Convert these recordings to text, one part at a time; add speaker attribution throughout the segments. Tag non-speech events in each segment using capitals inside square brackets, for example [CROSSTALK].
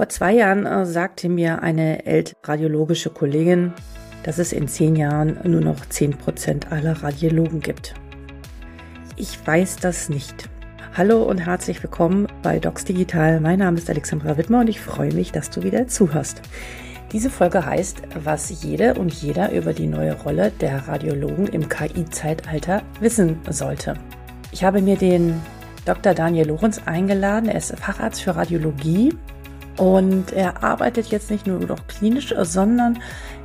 Speaker 1: Vor zwei Jahren äh, sagte mir eine ältradiologische Kollegin, dass es in zehn Jahren nur noch zehn Prozent aller Radiologen gibt. Ich weiß das nicht. Hallo und herzlich willkommen bei Docs Digital. Mein Name ist Alexandra Wittmer und ich freue mich, dass du wieder zuhörst. Diese Folge heißt, was jede und jeder über die neue Rolle der Radiologen im KI-Zeitalter wissen sollte. Ich habe mir den Dr. Daniel Lorenz eingeladen. Er ist Facharzt für Radiologie und er arbeitet jetzt nicht nur noch klinisch, sondern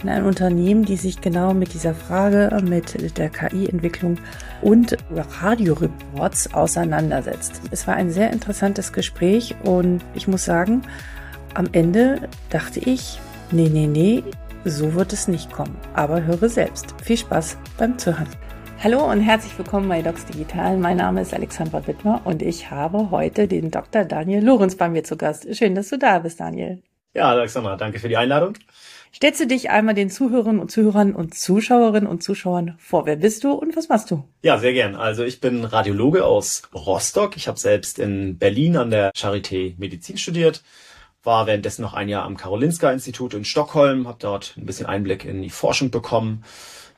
Speaker 1: in einem Unternehmen, die sich genau mit dieser Frage, mit der KI-Entwicklung und Radioreports auseinandersetzt. Es war ein sehr interessantes Gespräch und ich muss sagen, am Ende dachte ich, nee, nee, nee, so wird es nicht kommen. Aber höre selbst. Viel Spaß beim Zuhören. Hallo und herzlich willkommen bei Docs Digital. Mein Name ist Alexandra Wittmer und ich habe heute den Dr. Daniel Lorenz bei mir zu Gast. Schön, dass du da bist, Daniel.
Speaker 2: Ja, Alexandra, danke für die Einladung.
Speaker 1: Stellst du dich einmal den Zuhörern und Zuhörern und Zuschauerinnen und Zuschauern vor? Wer bist du und was machst du?
Speaker 2: Ja, sehr gern. Also ich bin Radiologe aus Rostock. Ich habe selbst in Berlin an der Charité Medizin studiert, war währenddessen noch ein Jahr am Karolinska Institut in Stockholm, habe dort ein bisschen Einblick in die Forschung bekommen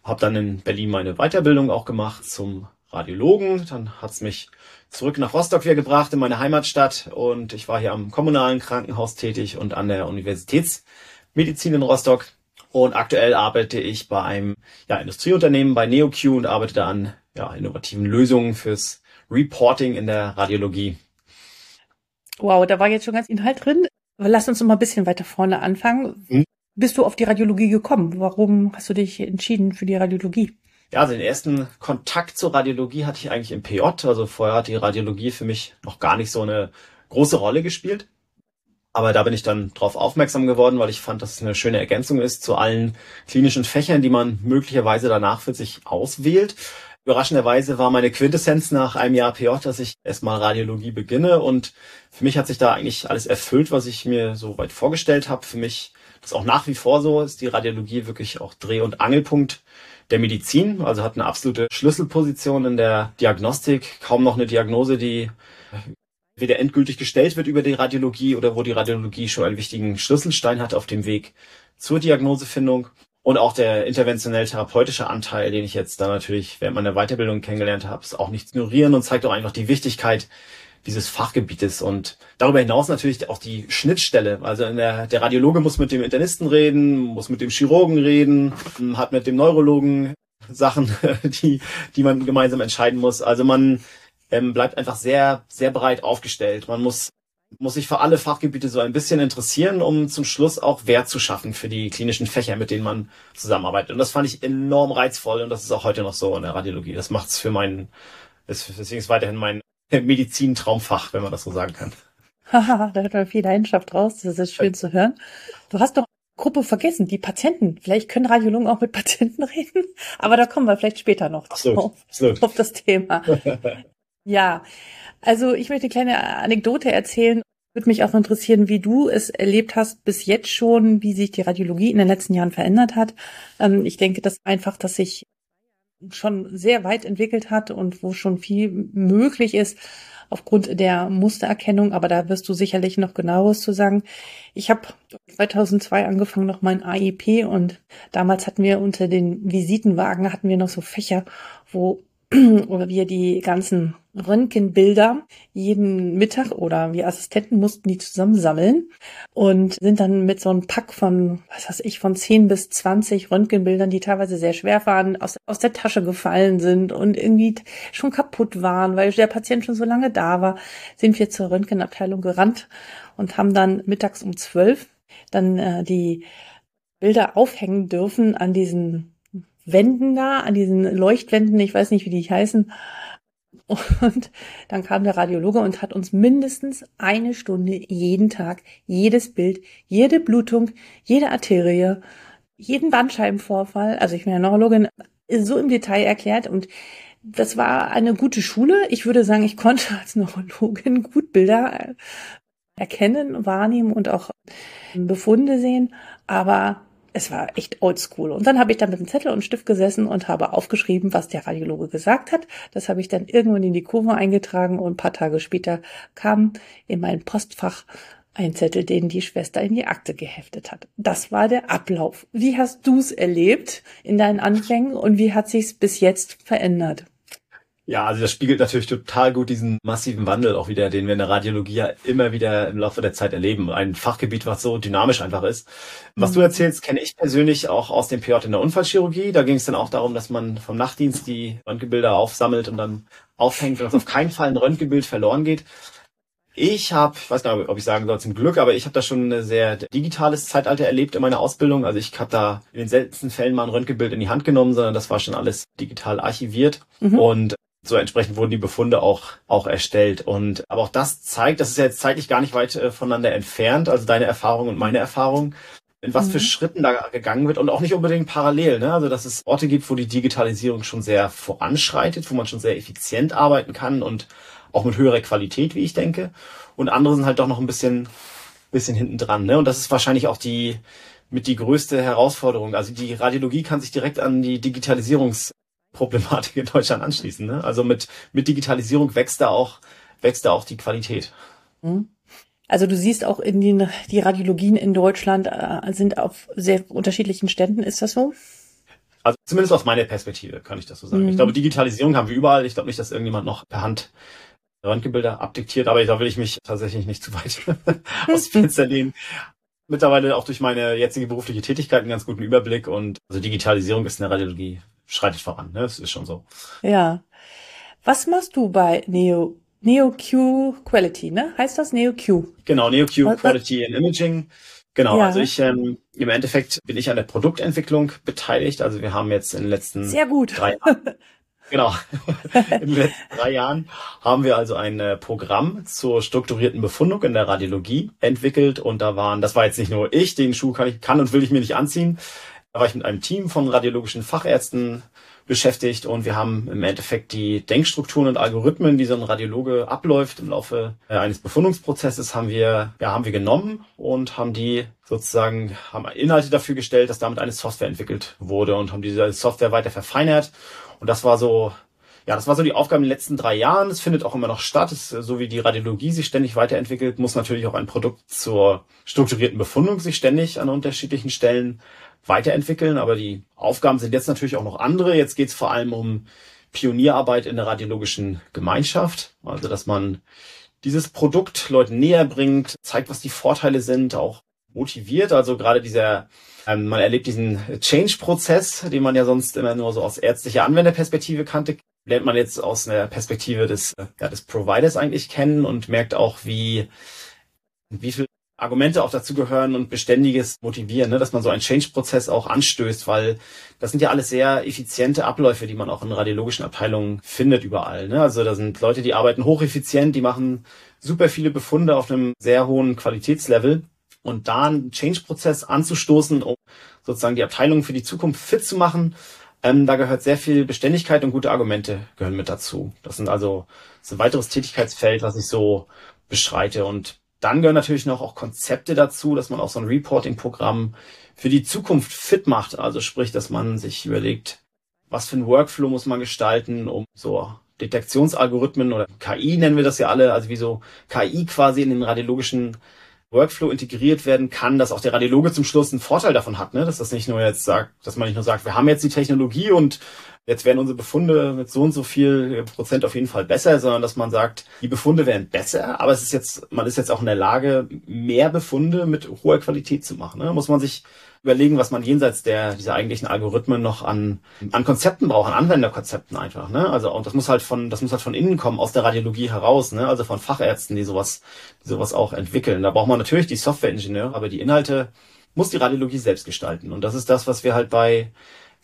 Speaker 2: habe dann in Berlin meine Weiterbildung auch gemacht zum Radiologen. Dann hat's mich zurück nach Rostock wieder gebracht, in meine Heimatstadt. Und ich war hier am kommunalen Krankenhaus tätig und an der Universitätsmedizin in Rostock. Und aktuell arbeite ich bei einem ja, Industrieunternehmen bei NeoQ und arbeite da an ja, innovativen Lösungen fürs Reporting in der Radiologie.
Speaker 1: Wow, da war jetzt schon ganz Inhalt drin. Aber lass uns noch mal ein bisschen weiter vorne anfangen. Hm? Bist du auf die Radiologie gekommen? Warum hast du dich entschieden für die Radiologie?
Speaker 2: Ja, also den ersten Kontakt zur Radiologie hatte ich eigentlich im PJ. Also vorher hat die Radiologie für mich noch gar nicht so eine große Rolle gespielt. Aber da bin ich dann drauf aufmerksam geworden, weil ich fand, dass es eine schöne Ergänzung ist zu allen klinischen Fächern, die man möglicherweise danach für sich auswählt. Überraschenderweise war meine Quintessenz nach einem Jahr PJ, dass ich erstmal Radiologie beginne. Und für mich hat sich da eigentlich alles erfüllt, was ich mir so weit vorgestellt habe. Für mich ist auch nach wie vor so, ist die Radiologie wirklich auch Dreh- und Angelpunkt der Medizin, also hat eine absolute Schlüsselposition in der Diagnostik, kaum noch eine Diagnose, die weder endgültig gestellt wird über die Radiologie oder wo die Radiologie schon einen wichtigen Schlüsselstein hat auf dem Weg zur Diagnosefindung. Und auch der interventionell-therapeutische Anteil, den ich jetzt da natürlich während meiner Weiterbildung kennengelernt habe, ist auch nicht ignorieren und zeigt auch einfach die Wichtigkeit dieses Fachgebietes und darüber hinaus natürlich auch die Schnittstelle. Also der, der Radiologe muss mit dem Internisten reden, muss mit dem Chirurgen reden, hat mit dem Neurologen Sachen, [LAUGHS] die, die man gemeinsam entscheiden muss. Also man ähm, bleibt einfach sehr, sehr breit aufgestellt. Man muss muss sich für alle Fachgebiete so ein bisschen interessieren, um zum Schluss auch Wert zu schaffen für die klinischen Fächer, mit denen man zusammenarbeitet. Und das fand ich enorm reizvoll und das ist auch heute noch so in der Radiologie. Das macht es für meinen, deswegen ist weiterhin mein Medizin-Traumfach, wenn man das so sagen kann.
Speaker 1: Haha, [LAUGHS] da hört man viel Leidenschaft raus. Das ist schön zu hören. Du hast doch Gruppe vergessen, die Patienten. Vielleicht können Radiologen auch mit [LAUGHS] Patienten reden, aber da kommen wir vielleicht später noch
Speaker 2: absolut, auf, absolut.
Speaker 1: auf das Thema. [LAUGHS] ja, also ich möchte eine kleine Anekdote erzählen. Würde mich auch interessieren, wie du es erlebt hast bis jetzt schon, wie sich die Radiologie in den letzten Jahren verändert hat. Ähm, ich denke, dass einfach, dass sich schon sehr weit entwickelt hat und wo schon viel möglich ist aufgrund der Mustererkennung, aber da wirst du sicherlich noch genaueres zu sagen. Ich habe 2002 angefangen noch mein AIP und damals hatten wir unter den Visitenwagen hatten wir noch so Fächer, wo [CLEARS THROAT] wir die ganzen Röntgenbilder jeden Mittag oder wir Assistenten mussten die zusammensammeln und sind dann mit so einem Pack von, was weiß ich, von 10 bis 20 Röntgenbildern, die teilweise sehr schwer waren, aus, aus der Tasche gefallen sind und irgendwie schon kaputt waren, weil der Patient schon so lange da war, sind wir zur Röntgenabteilung gerannt und haben dann mittags um 12 dann äh, die Bilder aufhängen dürfen an diesen Wänden da, an diesen Leuchtwänden, ich weiß nicht, wie die heißen. Und dann kam der Radiologe und hat uns mindestens eine Stunde jeden Tag, jedes Bild, jede Blutung, jede Arterie, jeden Bandscheibenvorfall, also ich bin ja Neurologin, so im Detail erklärt und das war eine gute Schule. Ich würde sagen, ich konnte als Neurologin gut Bilder erkennen, wahrnehmen und auch Befunde sehen, aber es war echt oldschool. Und dann habe ich da mit einem Zettel und Stift gesessen und habe aufgeschrieben, was der Radiologe gesagt hat. Das habe ich dann irgendwann in die Kurve eingetragen und ein paar Tage später kam in mein Postfach Ein Zettel, den die Schwester in die Akte geheftet hat. Das war der Ablauf. Wie hast du es erlebt in deinen Anfängen und wie hat sich's bis jetzt verändert?
Speaker 2: Ja, also das spiegelt natürlich total gut diesen massiven Wandel auch wieder, den wir in der Radiologie ja immer wieder im Laufe der Zeit erleben. Ein Fachgebiet, was so dynamisch einfach ist. Was mhm. du erzählst, kenne ich persönlich auch aus dem PJ in der Unfallchirurgie. Da ging es dann auch darum, dass man vom Nachtdienst die Röntgenbilder aufsammelt und dann aufhängt, dass auf keinen Fall ein Röntgenbild verloren geht. Ich habe, ich weiß gar nicht, ob ich sagen soll zum Glück, aber ich habe da schon ein sehr digitales Zeitalter erlebt in meiner Ausbildung. Also ich habe da in den seltensten Fällen mal ein Röntgenbild in die Hand genommen, sondern das war schon alles digital archiviert. Mhm. Und so entsprechend wurden die Befunde auch, auch erstellt. Und aber auch das zeigt, das ist ja jetzt zeitlich gar nicht weit äh, voneinander entfernt, also deine Erfahrung und meine Erfahrung, in was mhm. für Schritten da gegangen wird und auch nicht unbedingt parallel. Ne? Also dass es Orte gibt, wo die Digitalisierung schon sehr voranschreitet, wo man schon sehr effizient arbeiten kann und auch mit höherer Qualität, wie ich denke. Und andere sind halt doch noch ein bisschen, bisschen hinten dran. Ne? Und das ist wahrscheinlich auch die mit die größte Herausforderung. Also die Radiologie kann sich direkt an die Digitalisierungsproblematik in Deutschland anschließen. Ne? Also mit, mit Digitalisierung wächst da auch, wächst da auch die Qualität.
Speaker 1: Mhm. Also du siehst auch in den, die Radiologien in Deutschland äh, sind auf sehr unterschiedlichen Ständen. Ist das so?
Speaker 2: Also zumindest aus meiner Perspektive kann ich das so sagen. Mhm. Ich glaube, Digitalisierung haben wir überall. Ich glaube nicht, dass irgendjemand noch per Hand Röntgenbilder abdiktiert, aber da will ich mich tatsächlich nicht zu weit [LAUGHS] aus dem Fenster [LAUGHS] lehnen. Mittlerweile auch durch meine jetzige berufliche Tätigkeit einen ganz guten Überblick und also Digitalisierung ist in der Radiologie schreitet voran, ne? Das ist schon so.
Speaker 1: Ja. Was machst du bei Neo NeoQ Quality, ne? Heißt das NeoQ?
Speaker 2: Genau, NeoQ Quality in Imaging. Genau, ja. also ich ähm, im Endeffekt bin ich an der Produktentwicklung beteiligt. Also wir haben jetzt in den letzten
Speaker 1: Sehr gut.
Speaker 2: drei Jahren [LAUGHS] Genau. [LAUGHS] in den letzten drei Jahren haben wir also ein äh, Programm zur strukturierten Befundung in der Radiologie entwickelt und da waren, das war jetzt nicht nur ich, den Schuh kann ich, kann und will ich mir nicht anziehen. War ich mit einem Team von radiologischen Fachärzten beschäftigt und wir haben im Endeffekt die Denkstrukturen und Algorithmen, die so ein Radiologe abläuft im Laufe äh, eines Befundungsprozesses, haben wir, ja, haben wir genommen und haben die sozusagen, haben Inhalte dafür gestellt, dass damit eine Software entwickelt wurde und haben diese Software weiter verfeinert und das war so, ja, das war so die Aufgabe in den letzten drei Jahren. Es findet auch immer noch statt. Es, so wie die Radiologie sich ständig weiterentwickelt, muss natürlich auch ein Produkt zur strukturierten Befundung sich ständig an unterschiedlichen Stellen weiterentwickeln. Aber die Aufgaben sind jetzt natürlich auch noch andere. Jetzt geht es vor allem um Pionierarbeit in der radiologischen Gemeinschaft. Also, dass man dieses Produkt Leuten näher bringt, zeigt, was die Vorteile sind, auch motiviert. Also gerade dieser ähm, man erlebt diesen Change-Prozess, den man ja sonst immer nur so aus ärztlicher Anwenderperspektive kannte, lernt man jetzt aus einer Perspektive des, ja, des Providers eigentlich kennen und merkt auch, wie, wie viel Argumente auch dazu gehören und beständiges Motivieren, ne, dass man so einen Change-Prozess auch anstößt, weil das sind ja alles sehr effiziente Abläufe, die man auch in radiologischen Abteilungen findet überall. Ne? Also da sind Leute, die arbeiten hocheffizient, die machen super viele Befunde auf einem sehr hohen Qualitätslevel und da einen Change-Prozess anzustoßen, um sozusagen die Abteilung für die Zukunft fit zu machen. Ähm, da gehört sehr viel Beständigkeit und gute Argumente gehören mit dazu. Das sind also das ist ein weiteres Tätigkeitsfeld, was ich so beschreite. Und dann gehören natürlich noch auch Konzepte dazu, dass man auch so ein Reporting-Programm für die Zukunft fit macht. Also sprich, dass man sich überlegt, was für ein Workflow muss man gestalten, um so Detektionsalgorithmen oder KI nennen wir das ja alle, also wie so KI quasi in den radiologischen Workflow integriert werden kann, dass auch der Radiologe zum Schluss einen Vorteil davon hat, ne? dass das nicht nur jetzt sagt, dass man nicht nur sagt, wir haben jetzt die Technologie und jetzt werden unsere Befunde mit so und so viel Prozent auf jeden Fall besser, sondern dass man sagt, die Befunde werden besser, aber es ist jetzt, man ist jetzt auch in der Lage, mehr Befunde mit hoher Qualität zu machen. Ne? Muss man sich überlegen, was man jenseits der dieser eigentlichen Algorithmen noch an an Konzepten braucht, an Anwenderkonzepten einfach. Ne? Also und das muss halt von das muss halt von innen kommen, aus der Radiologie heraus, ne? also von Fachärzten, die sowas die sowas auch entwickeln. Da braucht man natürlich die Softwareingenieure, aber die Inhalte muss die Radiologie selbst gestalten. Und das ist das, was wir halt bei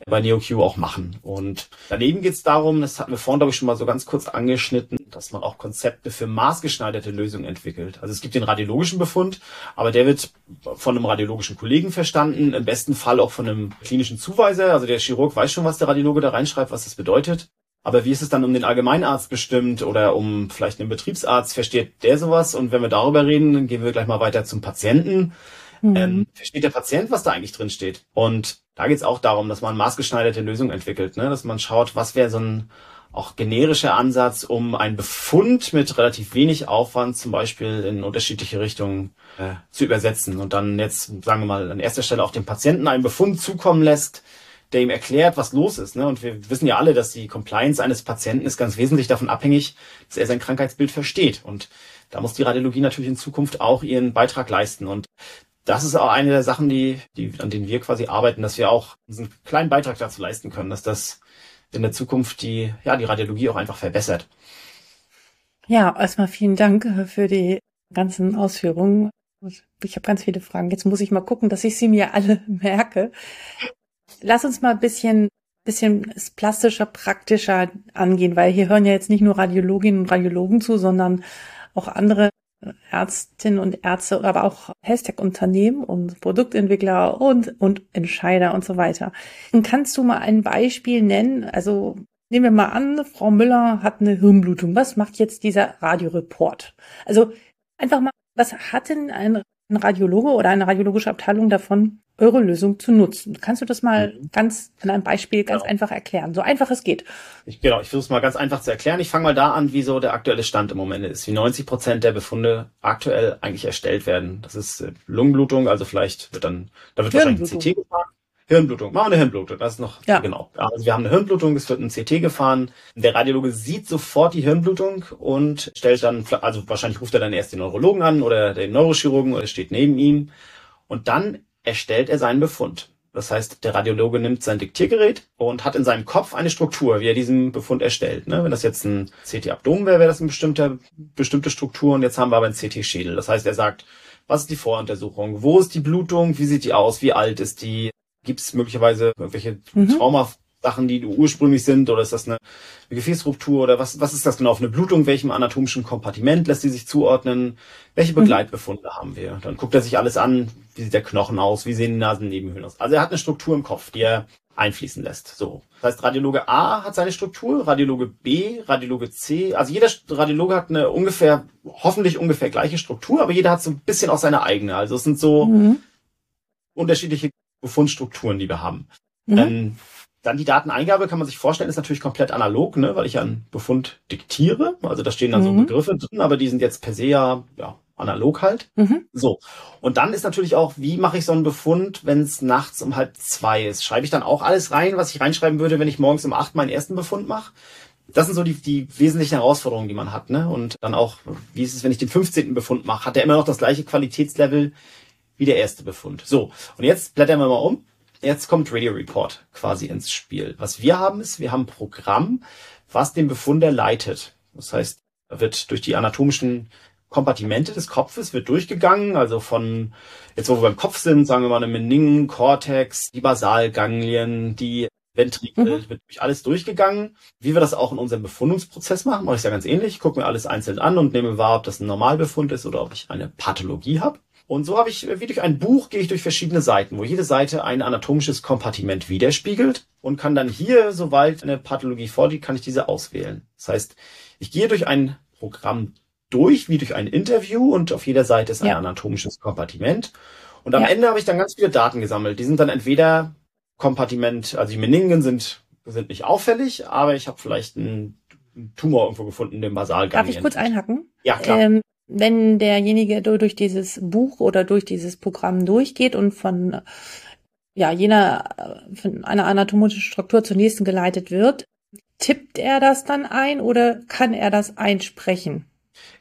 Speaker 2: bei NeoQ auch machen. Und daneben geht es darum, das hatten wir vorhin, glaube ich, schon mal so ganz kurz angeschnitten, dass man auch Konzepte für maßgeschneiderte Lösungen entwickelt. Also es gibt den radiologischen Befund, aber der wird von einem radiologischen Kollegen verstanden, im besten Fall auch von einem klinischen Zuweiser. Also der Chirurg weiß schon, was der Radiologe da reinschreibt, was das bedeutet. Aber wie ist es dann um den Allgemeinarzt bestimmt oder um vielleicht einen Betriebsarzt? Versteht der sowas? Und wenn wir darüber reden, dann gehen wir gleich mal weiter zum Patienten. Mhm. Ähm, versteht der Patient, was da eigentlich drin steht? Und da geht es auch darum, dass man maßgeschneiderte Lösungen entwickelt, ne? dass man schaut, was wäre so ein auch generischer Ansatz, um einen Befund mit relativ wenig Aufwand zum Beispiel in unterschiedliche Richtungen äh, zu übersetzen und dann jetzt, sagen wir mal, an erster Stelle auch dem Patienten einen Befund zukommen lässt, der ihm erklärt, was los ist. Ne? Und wir wissen ja alle, dass die Compliance eines Patienten ist ganz wesentlich davon abhängig, dass er sein Krankheitsbild versteht. Und da muss die Radiologie natürlich in Zukunft auch ihren Beitrag leisten. Und das ist auch eine der Sachen, die, die, an denen wir quasi arbeiten, dass wir auch einen kleinen Beitrag dazu leisten können, dass das in der Zukunft die, ja, die Radiologie auch einfach verbessert.
Speaker 1: Ja, erstmal vielen Dank für die ganzen Ausführungen. Ich habe ganz viele Fragen. Jetzt muss ich mal gucken, dass ich sie mir alle [LAUGHS] merke. Lass uns mal ein bisschen, bisschen plastischer, praktischer angehen, weil hier hören ja jetzt nicht nur Radiologinnen und Radiologen zu, sondern auch andere Ärztinnen und Ärzte, aber auch Hashtag-Unternehmen und Produktentwickler und, und Entscheider und so weiter. Und kannst du mal ein Beispiel nennen? Also nehmen wir mal an, Frau Müller hat eine Hirnblutung. Was macht jetzt dieser Radioreport? Also einfach mal, was hat denn ein, ein Radiologe oder eine radiologische Abteilung davon, eure Lösung zu nutzen. Kannst du das mal mhm. ganz an einem Beispiel ganz genau. einfach erklären? So einfach es geht.
Speaker 2: Ich, genau, ich versuche es mal ganz einfach zu erklären. Ich fange mal da an, wie so der aktuelle Stand im Moment ist, wie 90 Prozent der Befunde aktuell eigentlich erstellt werden. Das ist äh, Lungenblutung, also vielleicht wird dann, da wird wahrscheinlich ein CT gefahren. Hirnblutung, machen wir eine Hirnblutung, das ist noch, ja. genau. Also wir haben eine Hirnblutung, es wird ein CT gefahren. Der Radiologe sieht sofort die Hirnblutung und stellt dann, also wahrscheinlich ruft er dann erst den Neurologen an oder den Neurochirurgen oder steht neben ihm. Und dann erstellt er seinen Befund. Das heißt, der Radiologe nimmt sein Diktiergerät und hat in seinem Kopf eine Struktur, wie er diesen Befund erstellt. Ne? Wenn das jetzt ein CT-Abdomen wäre, wäre das eine bestimmte, bestimmte Struktur und jetzt haben wir aber ein CT-Schädel. Das heißt, er sagt, was ist die Voruntersuchung? Wo ist die Blutung? Wie sieht die aus? Wie alt ist die? Gibt es möglicherweise irgendwelche mhm. Trauma, Sachen, die ursprünglich sind, oder ist das eine, eine Gefäßruptur oder was, was ist das genau für eine Blutung? Welchem anatomischen Kompartiment lässt sie sich zuordnen? Welche mhm. Begleitbefunde mhm. haben wir? Dann guckt er sich alles an. Wie sieht der Knochen aus? Wie sehen die Nasennebenhöhlen aus? Also er hat eine Struktur im Kopf, die er einfließen lässt. So. Das heißt, Radiologe A hat seine Struktur, Radiologe B, Radiologe C. Also jeder Radiologe hat eine ungefähr, hoffentlich ungefähr gleiche Struktur, aber jeder hat so ein bisschen auch seine eigene. Also es sind so mhm. unterschiedliche Befundstrukturen, die wir haben. Mhm. Ähm, dann die Dateneingabe kann man sich vorstellen, ist natürlich komplett analog, ne, weil ich einen Befund diktiere. Also da stehen dann mhm. so Begriffe drin, aber die sind jetzt per se ja, ja analog halt. Mhm. So. Und dann ist natürlich auch, wie mache ich so einen Befund, wenn es nachts um halb zwei ist? Schreibe ich dann auch alles rein, was ich reinschreiben würde, wenn ich morgens um acht meinen ersten Befund mache? Das sind so die, die wesentlichen Herausforderungen, die man hat. Ne? Und dann auch, wie ist es, wenn ich den 15. Befund mache? Hat der immer noch das gleiche Qualitätslevel wie der erste Befund? So, und jetzt blättern wir mal um Jetzt kommt Radio Report quasi ins Spiel. Was wir haben ist, wir haben ein Programm, was den Befunder leitet. Das heißt, er wird durch die anatomischen Kompartimente des Kopfes wird durchgegangen, also von jetzt wo wir beim Kopf sind, sagen wir mal eine Meningen, Cortex, die Basalganglien, die Ventrikel, mhm. wird durch alles durchgegangen. Wie wir das auch in unserem Befundungsprozess machen, mache ich ja ganz ähnlich. Ich gucke mir alles einzeln an und nehme wahr, ob das ein Normalbefund ist oder ob ich eine Pathologie habe. Und so habe ich, wie durch ein Buch, gehe ich durch verschiedene Seiten, wo jede Seite ein anatomisches Kompartiment widerspiegelt und kann dann hier, sobald eine Pathologie vorliegt, kann ich diese auswählen. Das heißt, ich gehe durch ein Programm durch, wie durch ein Interview und auf jeder Seite ist ein ja. anatomisches Kompartiment. Und am ja. Ende habe ich dann ganz viele Daten gesammelt. Die sind dann entweder Kompartiment, also die Meningen sind, sind nicht auffällig, aber ich habe vielleicht einen Tumor irgendwo gefunden, den Basalganglien.
Speaker 1: Darf ich kurz einhacken?
Speaker 2: Ja, klar. Ähm,
Speaker 1: wenn derjenige durch dieses Buch oder durch dieses Programm durchgeht und von ja jener von einer anatomischen Struktur zur nächsten geleitet wird, tippt er das dann ein oder kann er das einsprechen?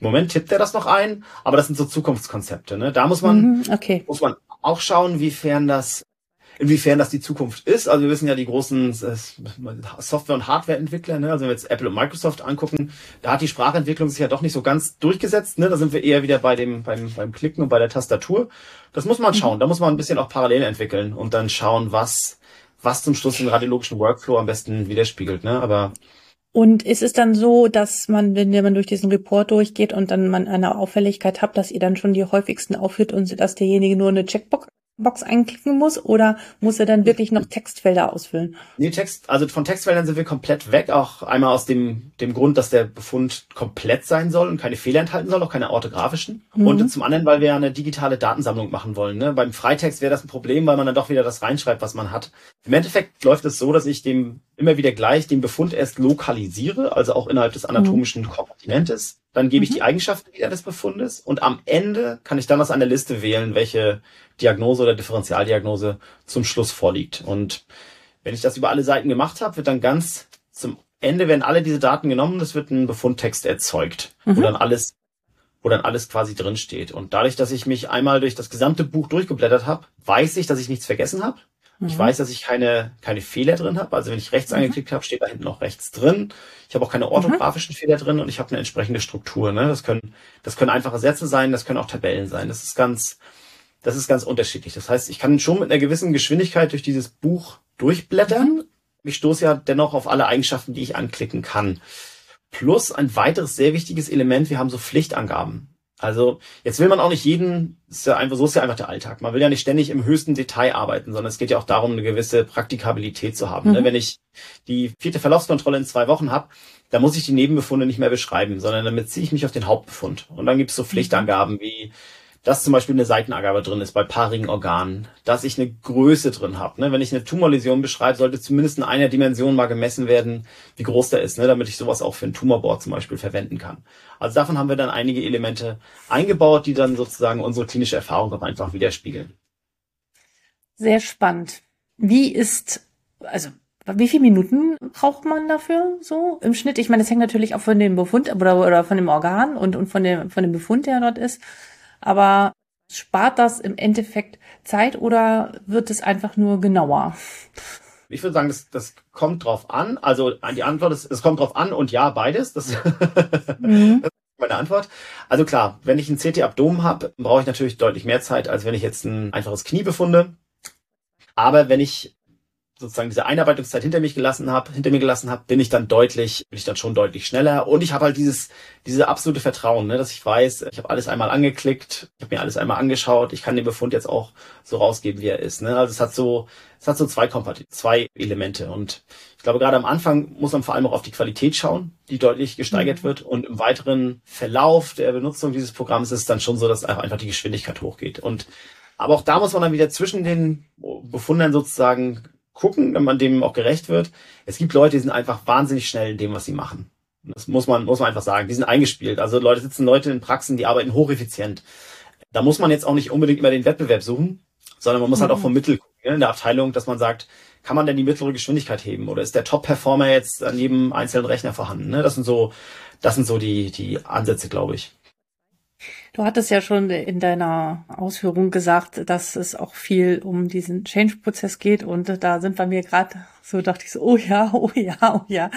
Speaker 2: Im Moment tippt er das noch ein, aber das sind so Zukunftskonzepte. Ne? Da muss man mhm, okay. muss man auch schauen, wiefern das inwiefern das die Zukunft ist. Also wir wissen ja die großen Software- und Hardware-Entwickler, ne? also wenn wir jetzt Apple und Microsoft angucken, da hat die Sprachentwicklung sich ja doch nicht so ganz durchgesetzt. Ne? Da sind wir eher wieder bei dem beim, beim Klicken und bei der Tastatur. Das muss man schauen. Da muss man ein bisschen auch parallel entwickeln und dann schauen, was was zum Schluss den radiologischen Workflow am besten widerspiegelt. Ne? Aber
Speaker 1: und ist es dann so, dass man, wenn man durch diesen Report durchgeht und dann man eine Auffälligkeit hat, dass ihr dann schon die häufigsten aufführt und dass derjenige nur eine Checkbox Box einklicken muss oder muss er dann wirklich noch Textfelder ausfüllen?
Speaker 2: Nee, Text, also von Textfeldern sind wir komplett weg, auch einmal aus dem, dem Grund, dass der Befund komplett sein soll und keine Fehler enthalten soll, auch keine orthografischen. Mhm. Und zum anderen, weil wir ja eine digitale Datensammlung machen wollen. Ne? Beim Freitext wäre das ein Problem, weil man dann doch wieder das reinschreibt, was man hat. Im Endeffekt läuft es so, dass ich dem immer wieder gleich den Befund erst lokalisiere, also auch innerhalb des anatomischen mhm. Kontinentes. Dann gebe ich die mhm. Eigenschaften wieder des Befundes und am Ende kann ich dann aus einer Liste wählen, welche Diagnose oder Differentialdiagnose zum Schluss vorliegt. Und wenn ich das über alle Seiten gemacht habe, wird dann ganz zum Ende werden alle diese Daten genommen, es wird ein Befundtext erzeugt, mhm. wo dann alles, wo dann alles quasi drin steht. Und dadurch, dass ich mich einmal durch das gesamte Buch durchgeblättert habe, weiß ich, dass ich nichts vergessen habe. Mhm. Ich weiß, dass ich keine, keine Fehler drin habe. Also wenn ich rechts mhm. angeklickt habe, steht da hinten noch rechts drin. Ich habe auch keine orthografischen mhm. Fehler drin und ich habe eine entsprechende Struktur. Ne? Das können, das können einfache Sätze sein, das können auch Tabellen sein. Das ist ganz, das ist ganz unterschiedlich. Das heißt, ich kann schon mit einer gewissen Geschwindigkeit durch dieses Buch durchblättern. Mhm. Ich stoße ja dennoch auf alle Eigenschaften, die ich anklicken kann. Plus ein weiteres sehr wichtiges Element, wir haben so Pflichtangaben. Also jetzt will man auch nicht jeden, ist ja einfach, so ist ja einfach der Alltag. Man will ja nicht ständig im höchsten Detail arbeiten, sondern es geht ja auch darum, eine gewisse Praktikabilität zu haben. Ne? Mhm. Wenn ich die vierte Verlaufskontrolle in zwei Wochen habe, dann muss ich die Nebenbefunde nicht mehr beschreiben, sondern damit ziehe ich mich auf den Hauptbefund. Und dann gibt es so mhm. Pflichtangaben wie dass zum Beispiel eine Seitenangabe drin ist bei paarigen Organen, dass ich eine Größe drin habe. Ne? Wenn ich eine Tumorläsion beschreibe, sollte zumindest in einer Dimension mal gemessen werden, wie groß der ist, ne? damit ich sowas auch für ein Tumorboard zum Beispiel verwenden kann. Also davon haben wir dann einige Elemente eingebaut, die dann sozusagen unsere klinische Erfahrung auch einfach widerspiegeln.
Speaker 1: Sehr spannend. Wie ist, also wie viele Minuten braucht man dafür so im Schnitt? Ich meine, das hängt natürlich auch von dem Befund oder, oder von dem Organ und, und von, dem, von dem Befund, der dort ist. Aber spart das im Endeffekt Zeit oder wird es einfach nur genauer?
Speaker 2: Ich würde sagen, das, das kommt drauf an. Also die Antwort ist, es kommt drauf an und ja, beides. Das, mhm. [LAUGHS] meine Antwort. Also klar, wenn ich ein CT-Abdomen habe, brauche ich natürlich deutlich mehr Zeit, als wenn ich jetzt ein einfaches Knie befunde. Aber wenn ich sozusagen diese Einarbeitungszeit hinter mich gelassen habe, hinter mir gelassen habe, bin ich dann deutlich, bin ich dann schon deutlich schneller und ich habe halt dieses diese absolute Vertrauen, ne, dass ich weiß, ich habe alles einmal angeklickt, ich habe mir alles einmal angeschaut, ich kann den Befund jetzt auch so rausgeben, wie er ist, ne? Also es hat so es hat so zwei Kompat zwei Elemente und ich glaube gerade am Anfang muss man vor allem auch auf die Qualität schauen, die deutlich gesteigert mhm. wird und im weiteren Verlauf der Benutzung dieses Programms ist es dann schon so, dass einfach die Geschwindigkeit hochgeht und aber auch da muss man dann wieder zwischen den Befunden sozusagen gucken, wenn man dem auch gerecht wird. Es gibt Leute, die sind einfach wahnsinnig schnell in dem, was sie machen. Das muss man, muss man einfach sagen. Die sind eingespielt. Also Leute sitzen Leute in Praxen, die arbeiten hocheffizient. Da muss man jetzt auch nicht unbedingt immer den Wettbewerb suchen, sondern man muss mhm. halt auch mhm. vom Mittel gucken, ne, in der Abteilung, dass man sagt, kann man denn die mittlere Geschwindigkeit heben? Oder ist der Top-Performer jetzt an jedem einzelnen Rechner vorhanden? Ne? Das sind so, das sind so die, die Ansätze, glaube ich.
Speaker 1: Du hattest ja schon in deiner Ausführung gesagt, dass es auch viel um diesen Change-Prozess geht und da sind bei mir gerade so dachte ich so, oh ja, oh ja, oh ja.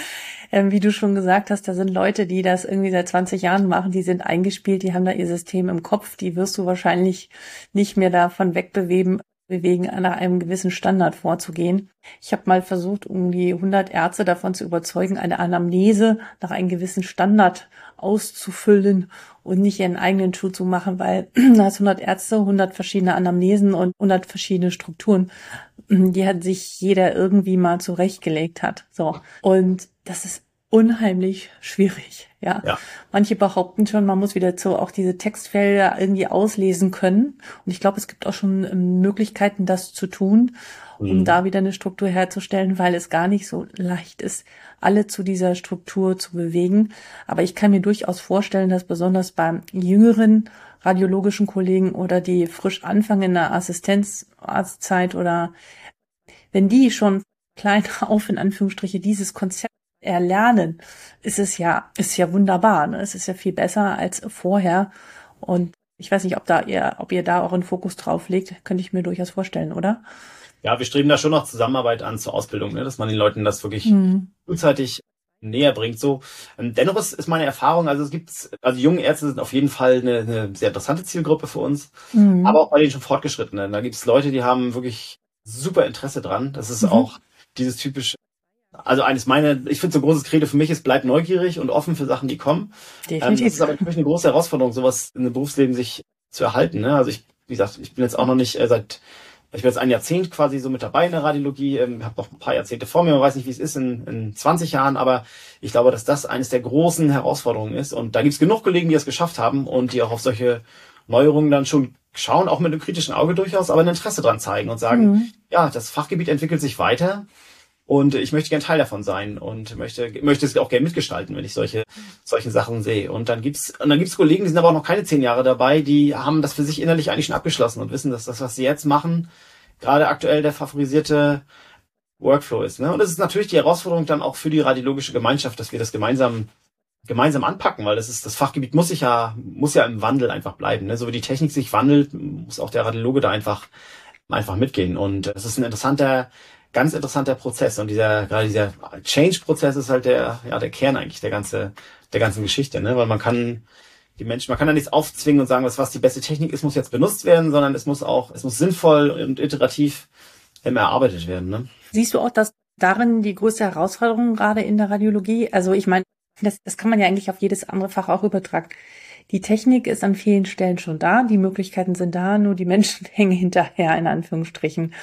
Speaker 1: Ähm, wie du schon gesagt hast, da sind Leute, die das irgendwie seit 20 Jahren machen, die sind eingespielt, die haben da ihr System im Kopf, die wirst du wahrscheinlich nicht mehr davon wegbewegen, bewegen, nach einem gewissen Standard vorzugehen. Ich habe mal versucht, um die 100 Ärzte davon zu überzeugen, eine Anamnese nach einem gewissen Standard auszufüllen und nicht ihren eigenen Schuh zu machen, weil [CLEARS THROAT] da hast 100 Ärzte, 100 verschiedene Anamnesen und 100 verschiedene Strukturen, [CLEARS THROAT] die hat sich jeder irgendwie mal zurechtgelegt hat. So. Und das ist unheimlich schwierig. Ja. ja. Manche behaupten schon, man muss wieder so auch diese Textfelder irgendwie auslesen können. Und ich glaube, es gibt auch schon ähm, Möglichkeiten, das zu tun, um mhm. da wieder eine Struktur herzustellen, weil es gar nicht so leicht ist, alle zu dieser Struktur zu bewegen. Aber ich kann mir durchaus vorstellen, dass besonders bei jüngeren radiologischen Kollegen oder die frisch anfangen in der Assistenzarztzeit oder wenn die schon klein [LAUGHS] auf in Anführungsstriche dieses Konzept erlernen, ist es ja, ist ja wunderbar. Ne? Es ist ja viel besser als vorher. Und ich weiß nicht, ob da ihr, ob ihr da euren Fokus drauf legt, könnte ich mir durchaus vorstellen, oder?
Speaker 2: Ja, wir streben da schon noch Zusammenarbeit an zur Ausbildung, ne? dass man den Leuten das wirklich mhm. frühzeitig näher bringt. So, ähm, dennoch ist, ist meine Erfahrung, also es gibt, also junge Ärzte sind auf jeden Fall eine, eine sehr interessante Zielgruppe für uns, mhm. aber auch bei den schon Fortgeschrittenen. Da gibt es Leute, die haben wirklich super Interesse dran. Das ist mhm. auch dieses typische also eines meiner, ich finde so ein großes Credo für mich ist, bleib neugierig und offen für Sachen, die kommen. Definitiv. Ähm, das ist aber natürlich eine große Herausforderung, sowas in einem Berufsleben sich zu erhalten. Ne? Also ich, wie gesagt, ich bin jetzt auch noch nicht äh, seit ich bin jetzt ein Jahrzehnt quasi so mit dabei in der Radiologie, ähm, habe noch ein paar Jahrzehnte vor mir, man weiß nicht, wie es ist in, in 20 Jahren, aber ich glaube, dass das eines der großen Herausforderungen ist. Und da gibt es genug Kollegen, die es geschafft haben und die auch auf solche Neuerungen dann schon schauen, auch mit einem kritischen Auge durchaus, aber ein Interesse dran zeigen und sagen, mhm. ja, das Fachgebiet entwickelt sich weiter und ich möchte gern Teil davon sein und möchte, möchte es auch gerne mitgestalten, wenn ich solche, solche Sachen sehe. Und dann gibt's, und dann gibt's Kollegen, die sind aber auch noch keine zehn Jahre dabei, die haben das für sich innerlich eigentlich schon abgeschlossen und wissen, dass das, was sie jetzt machen, gerade aktuell der favorisierte Workflow ist. Ne? Und das ist natürlich die Herausforderung dann auch für die radiologische Gemeinschaft, dass wir das gemeinsam gemeinsam anpacken, weil das ist das Fachgebiet muss sich ja muss ja im Wandel einfach bleiben. Ne? So wie die Technik sich wandelt, muss auch der Radiologe da einfach einfach mitgehen. Und es ist ein interessanter ganz interessanter Prozess und dieser gerade dieser Change-Prozess ist halt der ja der Kern eigentlich der ganze der ganzen Geschichte, ne? Weil man kann die Menschen, man kann da nichts aufzwingen und sagen, was was die beste Technik ist, muss jetzt benutzt werden, sondern es muss auch es muss sinnvoll und iterativ erarbeitet werden. Ne?
Speaker 1: Siehst du auch, dass darin die größte Herausforderung gerade in der Radiologie? Also ich meine, das, das kann man ja eigentlich auf jedes andere Fach auch übertragen. Die Technik ist an vielen Stellen schon da, die Möglichkeiten sind da, nur die Menschen [LAUGHS] hängen hinterher, in Anführungsstrichen.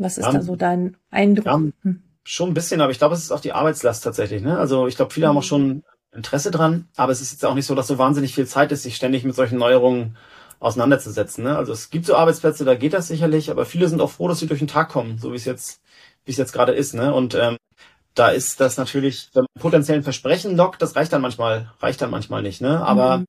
Speaker 1: Was ist ja, da so dein Eindruck? Ja,
Speaker 2: hm. schon ein bisschen, aber ich glaube, es ist auch die Arbeitslast tatsächlich. Ne? Also ich glaube, viele mhm. haben auch schon Interesse dran, aber es ist jetzt auch nicht so, dass so wahnsinnig viel Zeit ist, sich ständig mit solchen Neuerungen auseinanderzusetzen. Ne? Also es gibt so Arbeitsplätze, da geht das sicherlich, aber viele sind auch froh, dass sie durch den Tag kommen, so wie es jetzt, wie es jetzt gerade ist. Ne? Und ähm, da ist das natürlich, wenn man potenziellen Versprechen lockt, das reicht dann manchmal, reicht dann manchmal nicht. Ne? Aber mhm.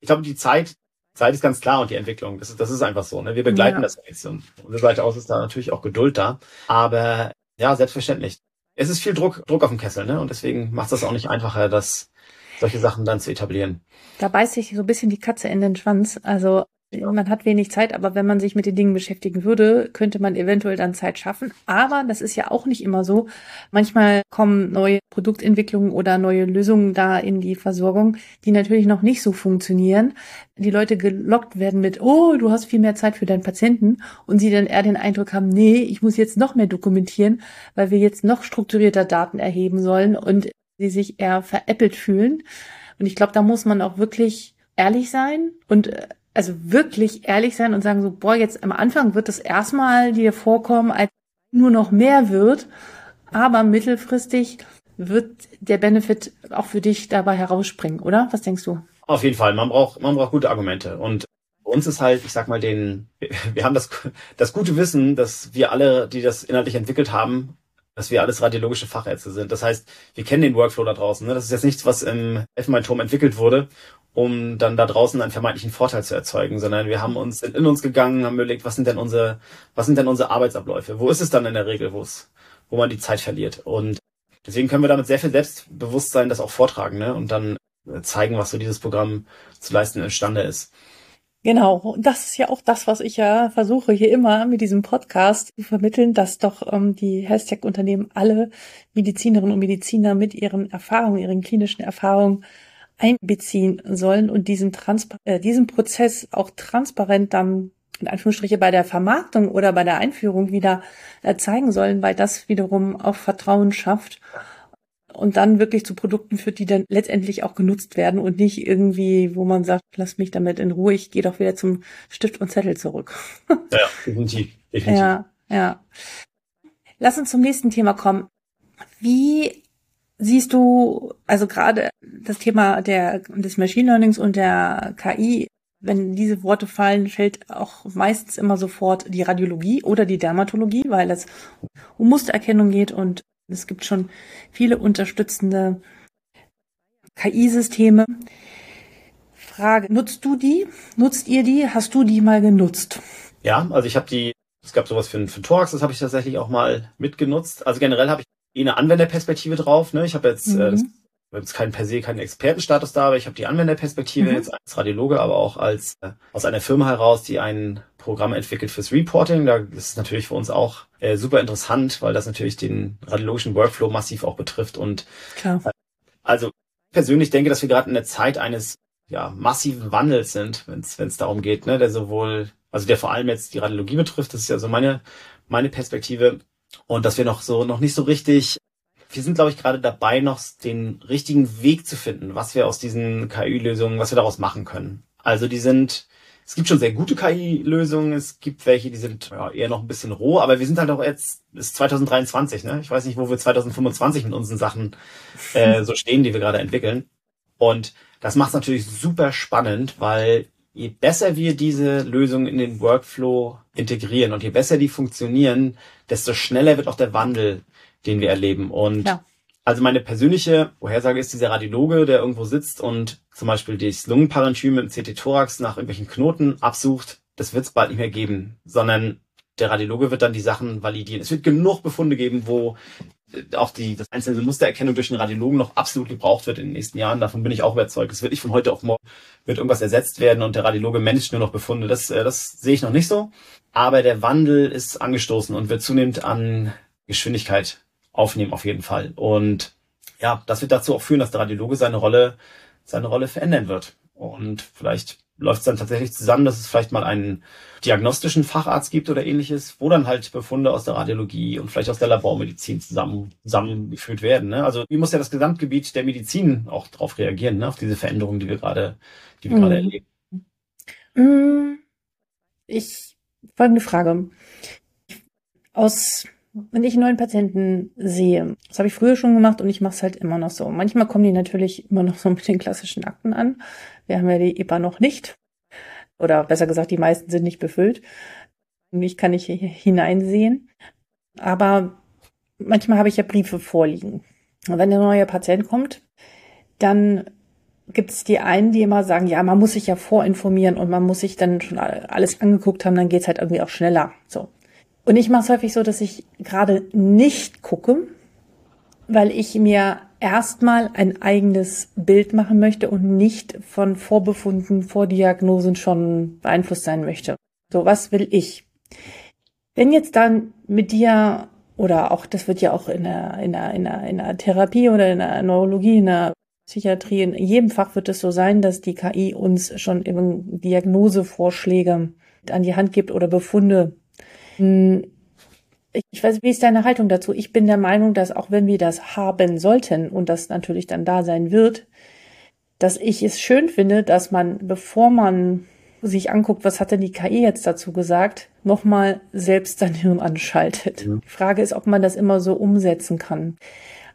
Speaker 2: ich glaube, die Zeit Zeit ist ganz klar und die Entwicklung, das ist, das ist einfach so. Ne? Wir begleiten ja. das jetzt. Und von unserer Seite aus ist da natürlich auch Geduld da. Aber ja, selbstverständlich. Es ist viel Druck, Druck auf dem Kessel, ne? Und deswegen macht das auch nicht einfacher, das solche Sachen dann zu etablieren.
Speaker 1: Da beißt sich so ein bisschen die Katze in den Schwanz. Also man hat wenig Zeit, aber wenn man sich mit den Dingen beschäftigen würde, könnte man eventuell dann Zeit schaffen. Aber das ist ja auch nicht immer so. Manchmal kommen neue Produktentwicklungen oder neue Lösungen da in die Versorgung, die natürlich noch nicht so funktionieren. Die Leute gelockt werden mit, oh, du hast viel mehr Zeit für deinen Patienten und sie dann eher den Eindruck haben, nee, ich muss jetzt noch mehr dokumentieren, weil wir jetzt noch strukturierter Daten erheben sollen und sie sich eher veräppelt fühlen. Und ich glaube, da muss man auch wirklich ehrlich sein und äh, also wirklich ehrlich sein und sagen so, boah, jetzt am Anfang wird das erstmal dir vorkommen, als nur noch mehr wird, aber mittelfristig wird der Benefit auch für dich dabei herausspringen, oder? Was denkst du?
Speaker 2: Auf jeden Fall. Man braucht, man braucht gute Argumente. Und uns ist halt, ich sag mal, den, wir haben das, das gute Wissen, dass wir alle, die das inhaltlich entwickelt haben, dass wir alles radiologische Fachärzte sind. Das heißt, wir kennen den Workflow da draußen. Ne? Das ist jetzt nichts, was im Elfenbeinturm entwickelt wurde um dann da draußen einen vermeintlichen Vorteil zu erzeugen, sondern wir haben uns in uns gegangen, haben überlegt, was sind denn unsere, was sind denn unsere Arbeitsabläufe? Wo ist es dann in der Regel, wo es, wo man die Zeit verliert? Und deswegen können wir damit sehr viel Selbstbewusstsein das auch vortragen, ne? Und dann zeigen, was so dieses Programm zu leisten imstande ist.
Speaker 1: Genau, und das ist ja auch das, was ich ja versuche hier immer mit diesem Podcast zu vermitteln, dass doch ähm, die Health-Tech-Unternehmen alle Medizinerinnen und Mediziner mit ihren Erfahrungen, ihren klinischen Erfahrungen einbeziehen sollen und diesen, Transpa äh, diesen Prozess auch transparent dann in Anführungsstriche bei der Vermarktung oder bei der Einführung wieder äh, zeigen sollen, weil das wiederum auch Vertrauen schafft und dann wirklich zu Produkten führt, die dann letztendlich auch genutzt werden und nicht irgendwie, wo man sagt, lass mich damit in Ruhe, ich gehe doch wieder zum Stift und Zettel zurück.
Speaker 2: ja, [LAUGHS] definitiv, definitiv.
Speaker 1: Ja, ja. Lass uns zum nächsten Thema kommen. Wie Siehst du, also gerade das Thema der, des Machine Learnings und der KI, wenn diese Worte fallen, fällt auch meistens immer sofort die Radiologie oder die Dermatologie, weil es um Mustererkennung geht und es gibt schon viele unterstützende KI-Systeme. Frage, nutzt du die? Nutzt ihr die? Hast du die mal genutzt?
Speaker 2: Ja, also ich habe die, es gab sowas für, für Thorax, das habe ich tatsächlich auch mal mitgenutzt. Also generell habe ich eine Anwenderperspektive drauf. Ne? Ich habe jetzt, mhm. äh, das, jetzt keinen per se keinen Expertenstatus da, aber ich habe die Anwenderperspektive mhm. jetzt als Radiologe, aber auch als äh, aus einer Firma heraus, die ein Programm entwickelt fürs Reporting. Da ist es natürlich für uns auch äh, super interessant, weil das natürlich den radiologischen Workflow massiv auch betrifft. Und Klar. Äh, also persönlich denke, dass wir gerade in der Zeit eines ja, massiven Wandels sind, wenn es darum geht, ne, der sowohl, also der vor allem jetzt die Radiologie betrifft, das ist ja so meine, meine Perspektive, und dass wir noch so, noch nicht so richtig, wir sind, glaube ich, gerade dabei, noch den richtigen Weg zu finden, was wir aus diesen KI-Lösungen, was wir daraus machen können. Also die sind, es gibt schon sehr gute KI-Lösungen, es gibt welche, die sind ja, eher noch ein bisschen roh, aber wir sind halt auch jetzt, ist 2023, ne? Ich weiß nicht, wo wir 2025 mit unseren Sachen äh, [LAUGHS] so stehen, die wir gerade entwickeln. Und das macht es natürlich super spannend, weil je besser wir diese Lösungen in den Workflow integrieren und je besser die funktionieren, desto schneller wird auch der Wandel, den wir erleben. Und ja. also meine persönliche Vorhersage ist dieser Radiologe, der irgendwo sitzt und zum Beispiel das Lungenparenchym im CT-Thorax nach irgendwelchen Knoten absucht. Das wird es bald nicht mehr geben, sondern der Radiologe wird dann die Sachen validieren. Es wird genug Befunde geben, wo auch die das einzelne Mustererkennung durch den Radiologen noch absolut gebraucht wird in den nächsten Jahren. Davon bin ich auch überzeugt. Es wird nicht von heute auf morgen wird irgendwas ersetzt werden und der Radiologe managt nur noch Befunde. Das, äh, das sehe ich noch nicht so. Aber der Wandel ist angestoßen und wird zunehmend an Geschwindigkeit aufnehmen auf jeden Fall. Und ja, das wird dazu auch führen, dass der Radiologe seine Rolle seine Rolle verändern wird. Und vielleicht läuft es dann tatsächlich zusammen, dass es vielleicht mal einen diagnostischen Facharzt gibt oder ähnliches, wo dann halt Befunde aus der Radiologie und vielleicht aus der Labormedizin zusammen, zusammengeführt werden. Ne? Also wie muss ja das Gesamtgebiet der Medizin auch darauf reagieren, ne? auf diese Veränderungen, die wir gerade, die wir mhm. gerade erleben.
Speaker 1: Mm, ich folgende Frage. Aus wenn ich einen neuen Patienten sehe, das habe ich früher schon gemacht und ich mache es halt immer noch so. Manchmal kommen die natürlich immer noch so mit den klassischen Akten an. Wir haben ja die EPA noch nicht. Oder besser gesagt, die meisten sind nicht befüllt. Ich kann nicht hineinsehen. Aber manchmal habe ich ja Briefe vorliegen. Und wenn der neue Patient kommt, dann gibt es die einen, die immer sagen, ja, man muss sich ja vorinformieren und man muss sich dann schon alles angeguckt haben, dann geht's halt irgendwie auch schneller. So. Und ich mache es häufig so, dass ich gerade nicht gucke, weil ich mir erstmal ein eigenes Bild machen möchte und nicht von Vorbefunden, Vordiagnosen schon beeinflusst sein möchte. So, was will ich? Wenn jetzt dann mit dir oder auch, das wird ja auch in der, in der, in der, in der Therapie oder in der Neurologie, in der Psychiatrie, in jedem Fach wird es so sein, dass die KI uns schon eben Diagnosevorschläge an die Hand gibt oder Befunde ich weiß, wie ist deine Haltung dazu? Ich bin der Meinung, dass auch wenn wir das haben sollten und das natürlich dann da sein wird, dass ich es schön finde, dass man, bevor man sich anguckt, was hat denn die KI jetzt dazu gesagt, nochmal selbst sein Hirn anschaltet. Mhm. Die Frage ist, ob man das immer so umsetzen kann.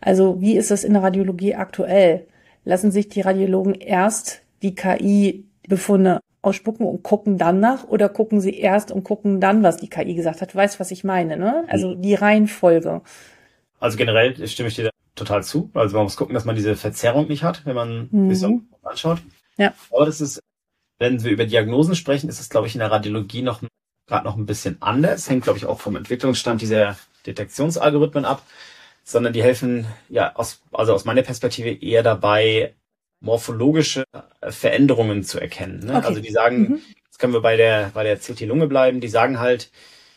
Speaker 1: Also wie ist das in der Radiologie aktuell? Lassen sich die Radiologen erst die KI-Befunde ausspucken und gucken dann nach oder gucken sie erst und gucken dann, was die KI gesagt hat? Du weißt, was ich meine, ne? Also die Reihenfolge.
Speaker 2: Also generell stimme ich dir total zu. Also man muss gucken, dass man diese Verzerrung nicht hat, wenn man mhm. sich so anschaut. Ja. Aber das ist, wenn wir über Diagnosen sprechen, ist es, glaube ich, in der Radiologie noch gerade noch ein bisschen anders. Hängt, glaube ich, auch vom Entwicklungsstand dieser Detektionsalgorithmen ab. Sondern die helfen, ja, aus, also aus meiner Perspektive eher dabei, morphologische Veränderungen zu erkennen. Ne? Okay. Also die sagen, mhm. jetzt können wir bei der, bei der CT-Lunge bleiben, die sagen halt,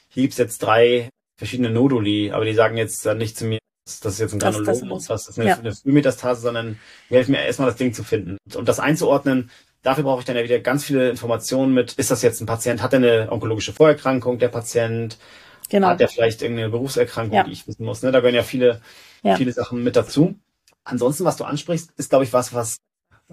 Speaker 2: hier gibt's jetzt drei verschiedene Noduli, aber die sagen jetzt dann nicht zu mir, das ist jetzt ein Granulom das, das, das ist eine, ja. eine Frühmetastase, sondern die helfen mir erstmal das Ding zu finden. Und das einzuordnen, dafür brauche ich dann ja wieder ganz viele Informationen mit, ist das jetzt ein Patient, hat er eine onkologische Vorerkrankung, der Patient, genau. hat er vielleicht irgendeine Berufserkrankung, ja. die ich wissen muss. Ne? Da gehören ja viele, ja. viele Sachen mit dazu. Ansonsten, was du ansprichst, ist, glaube ich, was, was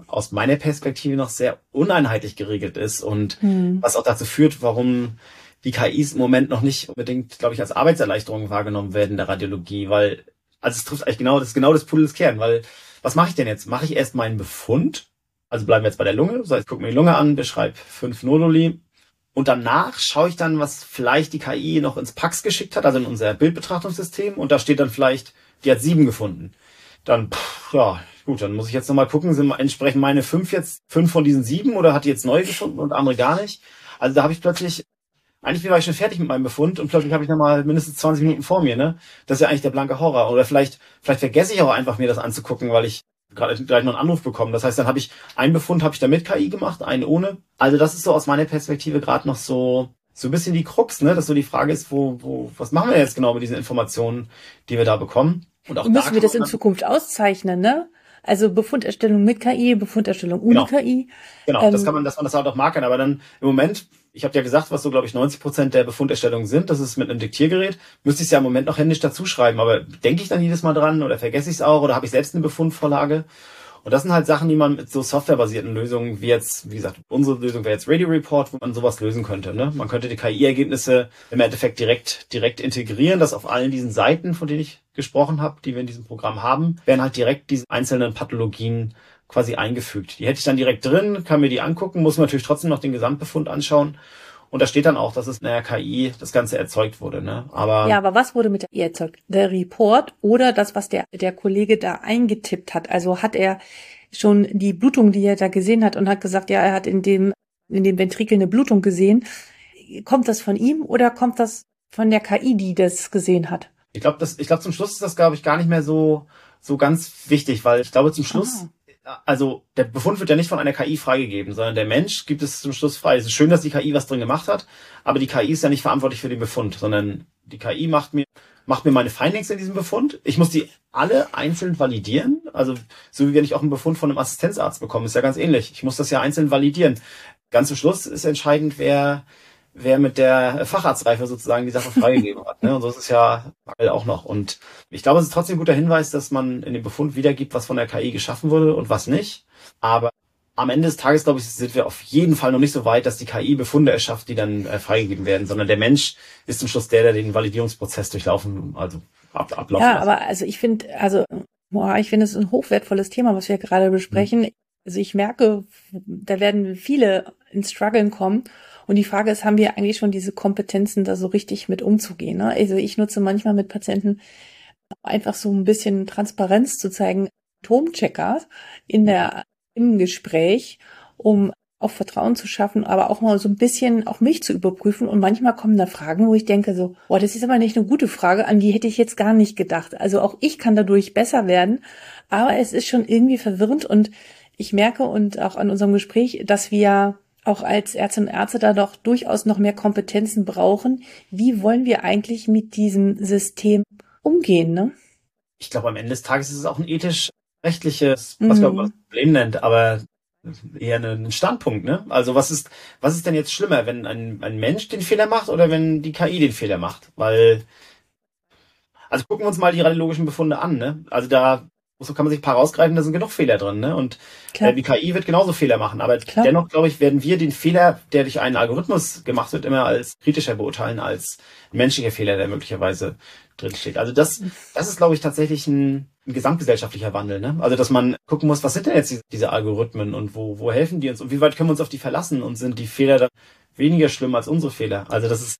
Speaker 2: aus meiner Perspektive noch sehr uneinheitlich geregelt ist und mhm. was auch dazu führt, warum die KIs im Moment noch nicht unbedingt, glaube ich, als Arbeitserleichterung wahrgenommen werden in der Radiologie, weil, also es trifft eigentlich genau, das ist genau das Pudels Kern, weil, was mache ich denn jetzt? Mache ich erst meinen Befund? Also bleiben wir jetzt bei der Lunge, das heißt, guck mir die Lunge an, beschreib fünf Noduli und danach schaue ich dann, was vielleicht die KI noch ins Pax geschickt hat, also in unser Bildbetrachtungssystem und da steht dann vielleicht, die hat sieben gefunden. Dann, pff, ja, Gut, dann muss ich jetzt nochmal gucken, sind entsprechend meine fünf jetzt fünf von diesen sieben oder hat die jetzt neu gefunden und andere gar nicht? Also da habe ich plötzlich, eigentlich war ich schon fertig mit meinem Befund und plötzlich habe ich nochmal mindestens 20 Minuten vor mir, ne? Das ist ja eigentlich der blanke Horror. Oder vielleicht, vielleicht vergesse ich auch einfach mir das anzugucken, weil ich gerade gleich noch einen Anruf bekomme. Das heißt, dann habe ich einen Befund habe ich da mit KI gemacht, einen ohne. Also das ist so aus meiner Perspektive gerade noch so so ein bisschen die Krux, ne? Dass so die Frage ist, wo, wo, was machen wir jetzt genau mit diesen Informationen, die wir da bekommen?
Speaker 1: Und auch müssen wir das in Zukunft auszeichnen, ne? Also Befunderstellung mit KI, Befunderstellung ohne
Speaker 2: genau.
Speaker 1: KI.
Speaker 2: Genau, ähm, das kann man, dass man das halt auch markern. Aber dann im Moment, ich habe ja gesagt, was so, glaube ich, 90 Prozent der Befunderstellungen sind, das ist mit einem Diktiergerät, müsste ich es ja im Moment noch händisch dazu schreiben. Aber denke ich dann jedes Mal dran oder vergesse ich es auch oder habe ich selbst eine Befundvorlage? Und das sind halt Sachen, die man mit so softwarebasierten Lösungen, wie jetzt, wie gesagt, unsere Lösung wäre jetzt Radio Report, wo man sowas lösen könnte. Ne? Man könnte die KI-Ergebnisse im Endeffekt direkt, direkt integrieren, dass auf allen diesen Seiten, von denen ich gesprochen habe, die wir in diesem Programm haben, werden halt direkt diese einzelnen Pathologien quasi eingefügt. Die hätte ich dann direkt drin, kann mir die angucken, muss natürlich trotzdem noch den Gesamtbefund anschauen und da steht dann auch, dass es in der KI das Ganze erzeugt wurde. Ne?
Speaker 1: Aber ja, aber was wurde mit der KI erzeugt? Der Report oder das, was der, der Kollege da eingetippt hat? Also hat er schon die Blutung, die er da gesehen hat und hat gesagt, ja, er hat in dem, in dem Ventrikel eine Blutung gesehen. Kommt das von ihm oder kommt das von der KI, die das gesehen hat?
Speaker 2: Ich glaube, das, ich glaube, zum Schluss ist das, glaube ich, gar nicht mehr so, so ganz wichtig, weil ich glaube, zum Schluss Aha also der Befund wird ja nicht von einer KI freigegeben, sondern der Mensch gibt es zum Schluss frei. Es ist schön, dass die KI was drin gemacht hat, aber die KI ist ja nicht verantwortlich für den Befund, sondern die KI macht mir macht mir meine Findings in diesem Befund. Ich muss die alle einzeln validieren. Also so wie wenn ich auch einen Befund von einem Assistenzarzt bekomme, ist ja ganz ähnlich. Ich muss das ja einzeln validieren. Ganz zum Schluss ist entscheidend, wer wer mit der Facharztreife sozusagen die Sache freigegeben hat. Ne? Und so ist es ja auch noch. Und ich glaube, es ist trotzdem ein guter Hinweis, dass man in dem Befund wiedergibt, was von der KI geschaffen wurde und was nicht. Aber am Ende des Tages, glaube ich, sind wir auf jeden Fall noch nicht so weit, dass die KI Befunde erschafft, die dann äh, freigegeben werden, sondern der Mensch ist zum Schluss der, der den Validierungsprozess durchlaufen, also ab, ablaufen
Speaker 1: Ja, lässt. aber also ich finde, also boah, ich finde es ein hochwertvolles Thema, was wir gerade besprechen. Mhm. Also ich merke, da werden viele ins Struggeln kommen und die Frage ist, haben wir eigentlich schon diese Kompetenzen, da so richtig mit umzugehen? Ne? Also ich nutze manchmal mit Patienten einfach so ein bisschen Transparenz zu zeigen, Atomchecker in der, im Gespräch, um auch Vertrauen zu schaffen, aber auch mal so ein bisschen auch mich zu überprüfen. Und manchmal kommen da Fragen, wo ich denke so, boah, das ist aber nicht eine gute Frage, an die hätte ich jetzt gar nicht gedacht. Also auch ich kann dadurch besser werden, aber es ist schon irgendwie verwirrend und ich merke und auch an unserem Gespräch, dass wir auch als Ärztinnen und Ärzte da doch durchaus noch mehr Kompetenzen brauchen. Wie wollen wir eigentlich mit diesem System umgehen, ne?
Speaker 2: Ich glaube, am Ende des Tages ist es auch ein ethisch-rechtliches, was mhm. man das Problem nennt, aber eher ein Standpunkt, ne? Also was ist, was ist denn jetzt schlimmer, wenn ein, ein Mensch den Fehler macht oder wenn die KI den Fehler macht? Weil, also gucken wir uns mal die radiologischen Befunde an, ne? Also da so kann man sich ein paar rausgreifen, da sind genug Fehler drin. Ne? Und äh, die KI wird genauso Fehler machen. Aber Klar. dennoch, glaube ich, werden wir den Fehler, der durch einen Algorithmus gemacht wird, immer als kritischer beurteilen als ein menschlicher Fehler, der möglicherweise drinsteht. Also das, das ist, glaube ich, tatsächlich ein, ein gesamtgesellschaftlicher Wandel. Ne? Also dass man gucken muss, was sind denn jetzt diese, diese Algorithmen und wo, wo helfen die uns und wie weit können wir uns auf die verlassen und sind die Fehler dann weniger schlimm als unsere Fehler? Also das ist,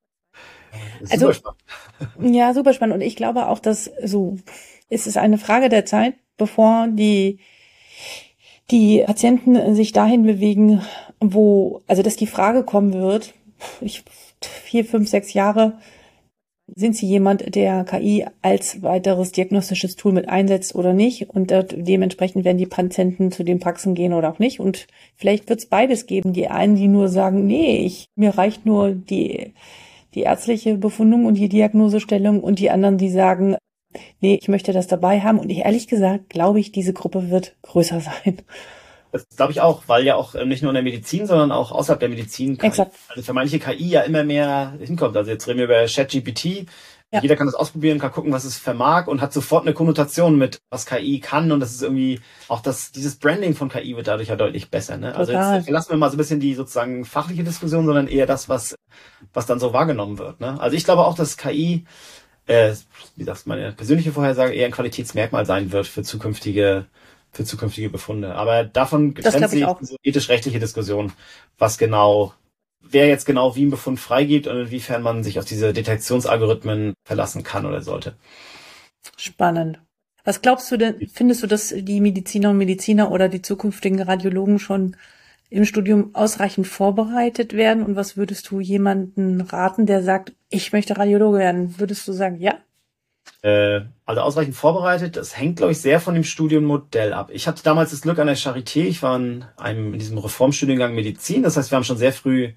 Speaker 1: das ist also, super spannend. Ja, super spannend. Und ich glaube auch, dass so ist es eine Frage der Zeit, bevor die, die Patienten sich dahin bewegen, wo, also dass die Frage kommen wird, ich, vier, fünf, sechs Jahre, sind Sie jemand, der KI als weiteres diagnostisches Tool mit einsetzt oder nicht? Und dementsprechend werden die Patienten zu den Praxen gehen oder auch nicht. Und vielleicht wird es beides geben. Die einen, die nur sagen, nee, ich, mir reicht nur die, die ärztliche Befundung und die Diagnosestellung und die anderen, die sagen, nee, ich möchte das dabei haben. Und ich, ehrlich gesagt glaube ich, diese Gruppe wird größer [LAUGHS] sein.
Speaker 2: Das glaube ich auch, weil ja auch ähm, nicht nur in der Medizin, sondern auch außerhalb der Medizin
Speaker 1: Exakt.
Speaker 2: also für manche KI ja immer mehr hinkommt. Also jetzt reden wir über ChatGPT. Ja. Jeder kann das ausprobieren, kann gucken, was es vermag und hat sofort eine Konnotation mit, was KI kann. Und das ist irgendwie auch das, dieses Branding von KI wird dadurch ja deutlich besser. Ne? Also jetzt verlassen wir mal so ein bisschen die sozusagen fachliche Diskussion, sondern eher das, was, was dann so wahrgenommen wird. Ne? Also ich glaube auch, dass KI äh, wie gesagt, meine persönliche Vorhersage eher ein Qualitätsmerkmal sein wird für zukünftige für zukünftige Befunde. Aber davon getrennt sich diese ethisch-rechtliche Diskussion, was genau, wer jetzt genau wie einen Befund freigibt und inwiefern man sich auf diese Detektionsalgorithmen verlassen kann oder sollte.
Speaker 1: Spannend. Was glaubst du denn, findest du, dass die Mediziner und Mediziner oder die zukünftigen Radiologen schon im Studium ausreichend vorbereitet werden? Und was würdest du jemanden raten, der sagt, ich möchte Radiologe werden? Würdest du sagen, ja?
Speaker 2: Äh, also ausreichend vorbereitet, das hängt, glaube ich, sehr von dem Studienmodell ab. Ich hatte damals das Glück an der Charité, ich war in einem in diesem Reformstudiengang Medizin, das heißt, wir haben schon sehr früh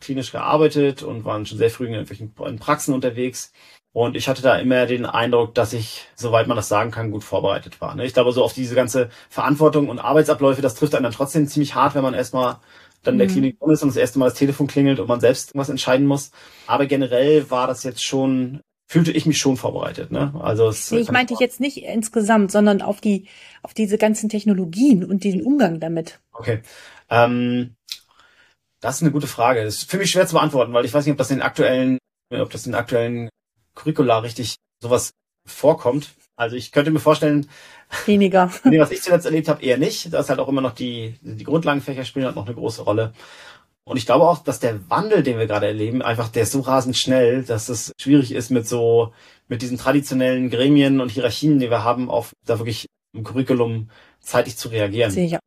Speaker 2: klinisch gearbeitet und waren schon sehr früh in irgendwelchen Praxen unterwegs. Und ich hatte da immer den Eindruck, dass ich, soweit man das sagen kann, gut vorbereitet war. Ne? Ich glaube, so auf diese ganze Verantwortung und Arbeitsabläufe, das trifft einen dann trotzdem ziemlich hart, wenn man erstmal dann in der mhm. Klinik ist und das erste Mal das Telefon klingelt und man selbst irgendwas entscheiden muss. Aber generell war das jetzt schon fühlte ich mich schon vorbereitet. Ne?
Speaker 1: Also es, nee, ich meinte ich jetzt nicht insgesamt, sondern auf die auf diese ganzen Technologien und den Umgang damit.
Speaker 2: Okay. Ähm, das ist eine gute Frage. Das ist für mich schwer zu beantworten, weil ich weiß nicht, ob das den aktuellen, ob das den aktuellen Curricula richtig sowas vorkommt. Also ich könnte mir vorstellen,
Speaker 1: weniger. [LAUGHS]
Speaker 2: nee, was ich zuletzt erlebt habe, eher nicht. Da ist halt auch immer noch die, die Grundlagenfächer spielen halt noch eine große Rolle. Und ich glaube auch, dass der Wandel, den wir gerade erleben, einfach der ist so rasend schnell, dass es schwierig ist mit so, mit diesen traditionellen Gremien und Hierarchien, die wir haben, auf da wirklich im Curriculum zeitig zu reagieren. Sicher.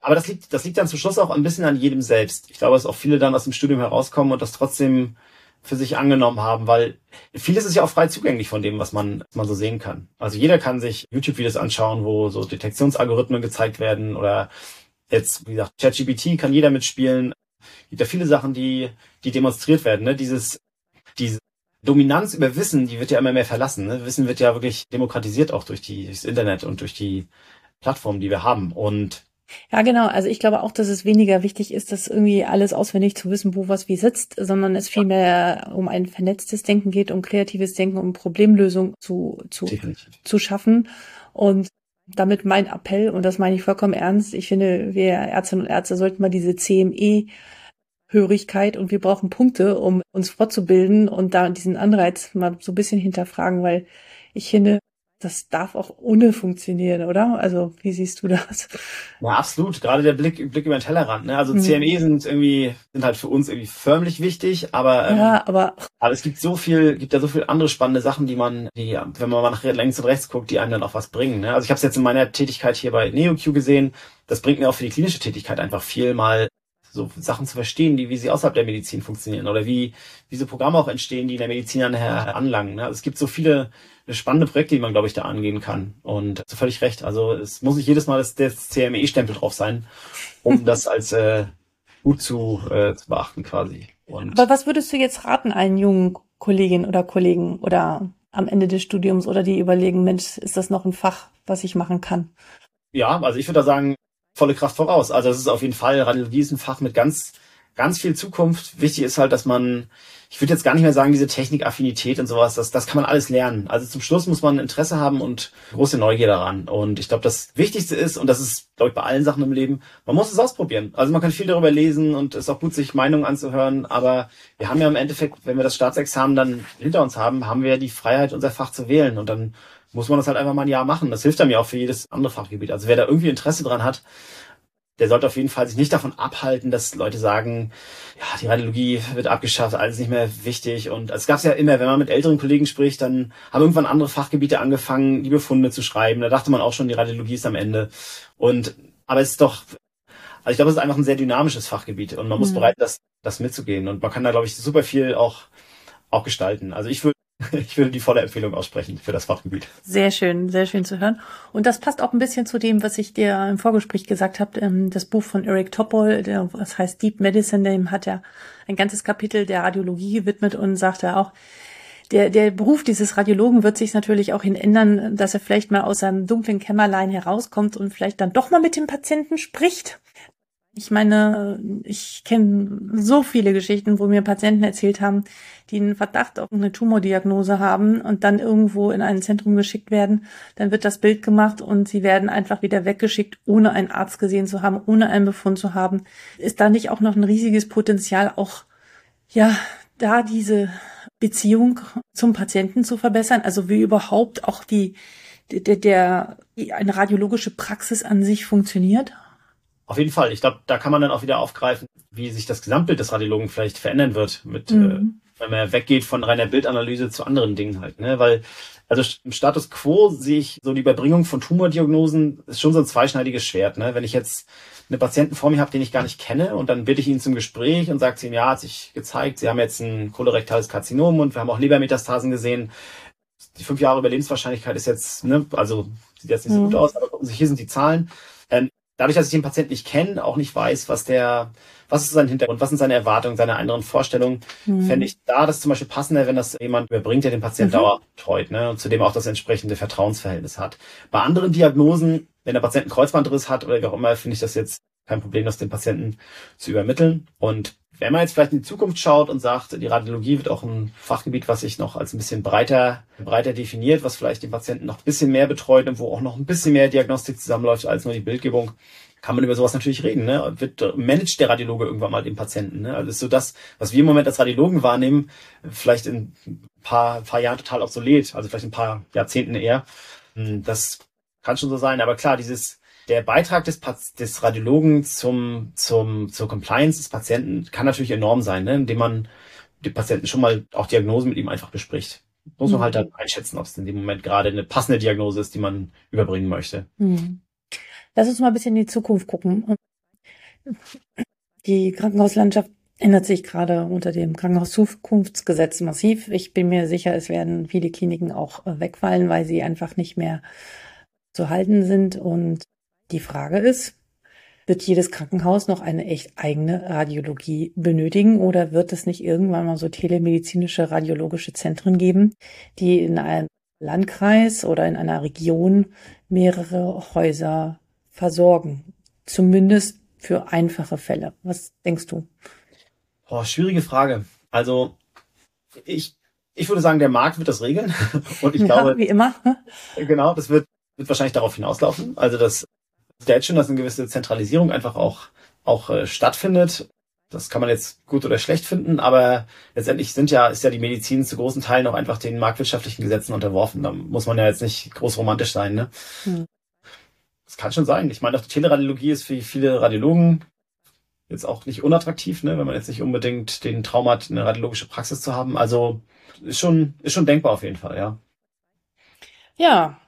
Speaker 2: Aber das liegt, das liegt dann zum Schluss auch ein bisschen an jedem selbst. Ich glaube, dass auch viele dann aus dem Studium herauskommen und das trotzdem für sich angenommen haben, weil vieles ist ja auch frei zugänglich von dem, was man, was man so sehen kann. Also jeder kann sich YouTube-Videos anschauen, wo so Detektionsalgorithmen gezeigt werden oder jetzt, wie gesagt, ChatGPT kann jeder mitspielen. Es gibt ja viele Sachen, die, die demonstriert werden. Ne? Dieses, diese Dominanz über Wissen, die wird ja immer mehr verlassen. Ne? Wissen wird ja wirklich demokratisiert auch durch die, durchs Internet und durch die Plattformen, die wir haben. Und
Speaker 1: ja, genau. Also ich glaube auch, dass es weniger wichtig ist, das irgendwie alles auswendig zu wissen, wo was wie sitzt, sondern es vielmehr um ein vernetztes Denken geht, um kreatives Denken, um Problemlösung zu, zu, zu schaffen. Und damit mein Appell, und das meine ich vollkommen ernst, ich finde, wir Ärztinnen und Ärzte sollten mal diese CME Hörigkeit und wir brauchen Punkte, um uns fortzubilden und da diesen Anreiz mal so ein bisschen hinterfragen, weil ich finde, das darf auch ohne funktionieren, oder? Also, wie siehst du das?
Speaker 2: Ja, absolut. Gerade der Blick, Blick über den Tellerrand. Ne? Also mhm. CME sind irgendwie, sind halt für uns irgendwie förmlich wichtig, aber,
Speaker 1: ähm, ja, aber,
Speaker 2: aber es gibt so viel, gibt ja so viel andere spannende Sachen, die man, die, wenn man mal nach links und rechts guckt, die einem dann auch was bringen. Ne? Also ich habe es jetzt in meiner Tätigkeit hier bei NeoQ gesehen. Das bringt mir auch für die klinische Tätigkeit einfach viel mal so Sachen zu verstehen, die, wie sie außerhalb der Medizin funktionieren oder wie, wie so Programme auch entstehen, die in der Medizin anlangen. Ne? Also es gibt so viele spannende Projekte, die man, glaube ich, da angehen kann. Und so völlig recht. Also es muss nicht jedes Mal das, das CME-Stempel drauf sein, um [LAUGHS] das als äh, gut zu, äh, zu beachten quasi.
Speaker 1: Und Aber was würdest du jetzt raten einen jungen Kolleginnen oder Kollegen oder am Ende des Studiums oder die überlegen, Mensch, ist das noch ein Fach, was ich machen kann?
Speaker 2: Ja, also ich würde da sagen, volle Kraft voraus. Also es ist auf jeden Fall, Radiologie ist ein Fach mit ganz, ganz viel Zukunft. Wichtig ist halt, dass man, ich würde jetzt gar nicht mehr sagen, diese Technikaffinität und sowas, das, das kann man alles lernen. Also zum Schluss muss man Interesse haben und große Neugier daran. Und ich glaube, das Wichtigste ist, und das ist, glaube ich, bei allen Sachen im Leben, man muss es ausprobieren. Also man kann viel darüber lesen und es ist auch gut, sich Meinungen anzuhören. Aber wir haben ja im Endeffekt, wenn wir das Staatsexamen dann hinter uns haben, haben wir ja die Freiheit, unser Fach zu wählen. Und dann muss man das halt einfach mal ein Jahr machen. Das hilft einem ja auch für jedes andere Fachgebiet. Also wer da irgendwie Interesse dran hat, der sollte auf jeden Fall sich nicht davon abhalten, dass Leute sagen, ja, die Radiologie wird abgeschafft, alles nicht mehr wichtig. Und es gab ja immer, wenn man mit älteren Kollegen spricht, dann haben irgendwann andere Fachgebiete angefangen, die Befunde zu schreiben. Da dachte man auch schon, die Radiologie ist am Ende. Und aber es ist doch, also ich glaube, es ist einfach ein sehr dynamisches Fachgebiet und man mhm. muss bereit, das, das mitzugehen. Und man kann da, glaube ich, super viel auch, auch gestalten. Also ich würde [LAUGHS] ich will die volle Empfehlung aussprechen für das Fachgebiet.
Speaker 1: Sehr schön, sehr schön zu hören. Und das passt auch ein bisschen zu dem, was ich dir im Vorgespräch gesagt habe. Ähm, das Buch von Eric Topol, das heißt Deep Medicine, dem hat er ein ganzes Kapitel der Radiologie gewidmet und sagt er auch, der, der Beruf dieses Radiologen wird sich natürlich auch hin ändern, dass er vielleicht mal aus seinem dunklen Kämmerlein herauskommt und vielleicht dann doch mal mit dem Patienten spricht. Ich meine, ich kenne so viele Geschichten, wo mir Patienten erzählt haben, die einen Verdacht auf eine Tumordiagnose haben und dann irgendwo in ein Zentrum geschickt werden. Dann wird das Bild gemacht und sie werden einfach wieder weggeschickt, ohne einen Arzt gesehen zu haben, ohne einen Befund zu haben. Ist da nicht auch noch ein riesiges Potenzial, auch, ja, da diese Beziehung zum Patienten zu verbessern? Also wie überhaupt auch die, der, der, eine radiologische Praxis an sich funktioniert?
Speaker 2: Auf jeden Fall. Ich glaube, da kann man dann auch wieder aufgreifen, wie sich das Gesamtbild des Radiologen vielleicht verändern wird, mit, mhm. äh, wenn man weggeht von reiner Bildanalyse zu anderen Dingen halt. Ne? Weil, also im Status quo sehe ich so die Überbringung von Tumordiagnosen ist schon so ein zweischneidiges Schwert. Ne? Wenn ich jetzt einen Patienten vor mir habe, den ich gar nicht kenne, und dann bitte ich ihn zum Gespräch und sage ihm, ja, hat sich gezeigt, Sie haben jetzt ein kolorektales Karzinom und wir haben auch Lebermetastasen gesehen. Die fünf Jahre Überlebenswahrscheinlichkeit ist jetzt, ne, also sieht jetzt nicht so mhm. gut aus, aber gucken hier sind die Zahlen. Dadurch, dass ich den Patienten nicht kenne, auch nicht weiß, was der, was ist sein Hintergrund, was sind seine Erwartungen, seine anderen Vorstellungen, mhm. fände ich da das zum Beispiel passender, wenn das jemand überbringt, der den Patienten mhm. dauerhaft betreut, ne, und zudem auch das entsprechende Vertrauensverhältnis hat. Bei anderen Diagnosen, wenn der Patient einen Kreuzbandriss hat oder wie auch immer, finde ich das jetzt kein Problem, das den Patienten zu übermitteln. Und wenn man jetzt vielleicht in die Zukunft schaut und sagt, die Radiologie wird auch ein Fachgebiet, was sich noch als ein bisschen breiter, breiter definiert, was vielleicht den Patienten noch ein bisschen mehr betreut und wo auch noch ein bisschen mehr Diagnostik zusammenläuft als nur die Bildgebung, kann man über sowas natürlich reden. Ne? Wird, managt der Radiologe irgendwann mal den Patienten. Ne? Also ist so das, was wir im Moment als Radiologen wahrnehmen, vielleicht in ein paar, paar Jahren total obsolet, also vielleicht ein paar Jahrzehnten eher. Hm, das kann schon so sein. Aber klar, dieses der Beitrag des, des Radiologen zum, zum, zur Compliance des Patienten kann natürlich enorm sein, ne? indem man den Patienten schon mal auch Diagnosen mit ihm einfach bespricht. Muss man mhm. halt dann einschätzen, ob es in dem Moment gerade eine passende Diagnose ist, die man überbringen möchte. Mhm.
Speaker 1: Lass uns mal ein bisschen in die Zukunft gucken. Die Krankenhauslandschaft ändert sich gerade unter dem Krankenhauszukunftsgesetz massiv. Ich bin mir sicher, es werden viele Kliniken auch äh, wegfallen, weil sie einfach nicht mehr zu halten sind. Und die Frage ist, wird jedes Krankenhaus noch eine echt eigene Radiologie benötigen oder wird es nicht irgendwann mal so telemedizinische radiologische Zentren geben, die in einem Landkreis oder in einer Region mehrere Häuser versorgen? Zumindest für einfache Fälle. Was denkst du?
Speaker 2: Oh, schwierige Frage. Also ich, ich würde sagen, der Markt wird das regeln. [LAUGHS] Und ich ja, glaube,
Speaker 1: wie immer.
Speaker 2: Genau, das wird, wird wahrscheinlich darauf hinauslaufen. Also das der jetzt schon, dass eine gewisse Zentralisierung einfach auch, auch äh, stattfindet. Das kann man jetzt gut oder schlecht finden, aber letztendlich sind ja, ist ja die Medizin zu großen Teilen auch einfach den marktwirtschaftlichen Gesetzen unterworfen. Da muss man ja jetzt nicht groß romantisch sein, ne? Hm. Das kann schon sein. Ich meine, auch die Teleradiologie ist für viele Radiologen jetzt auch nicht unattraktiv, ne, wenn man jetzt nicht unbedingt den Traum hat, eine radiologische Praxis zu haben. Also ist schon, ist schon denkbar auf jeden Fall, ja.
Speaker 1: Ja,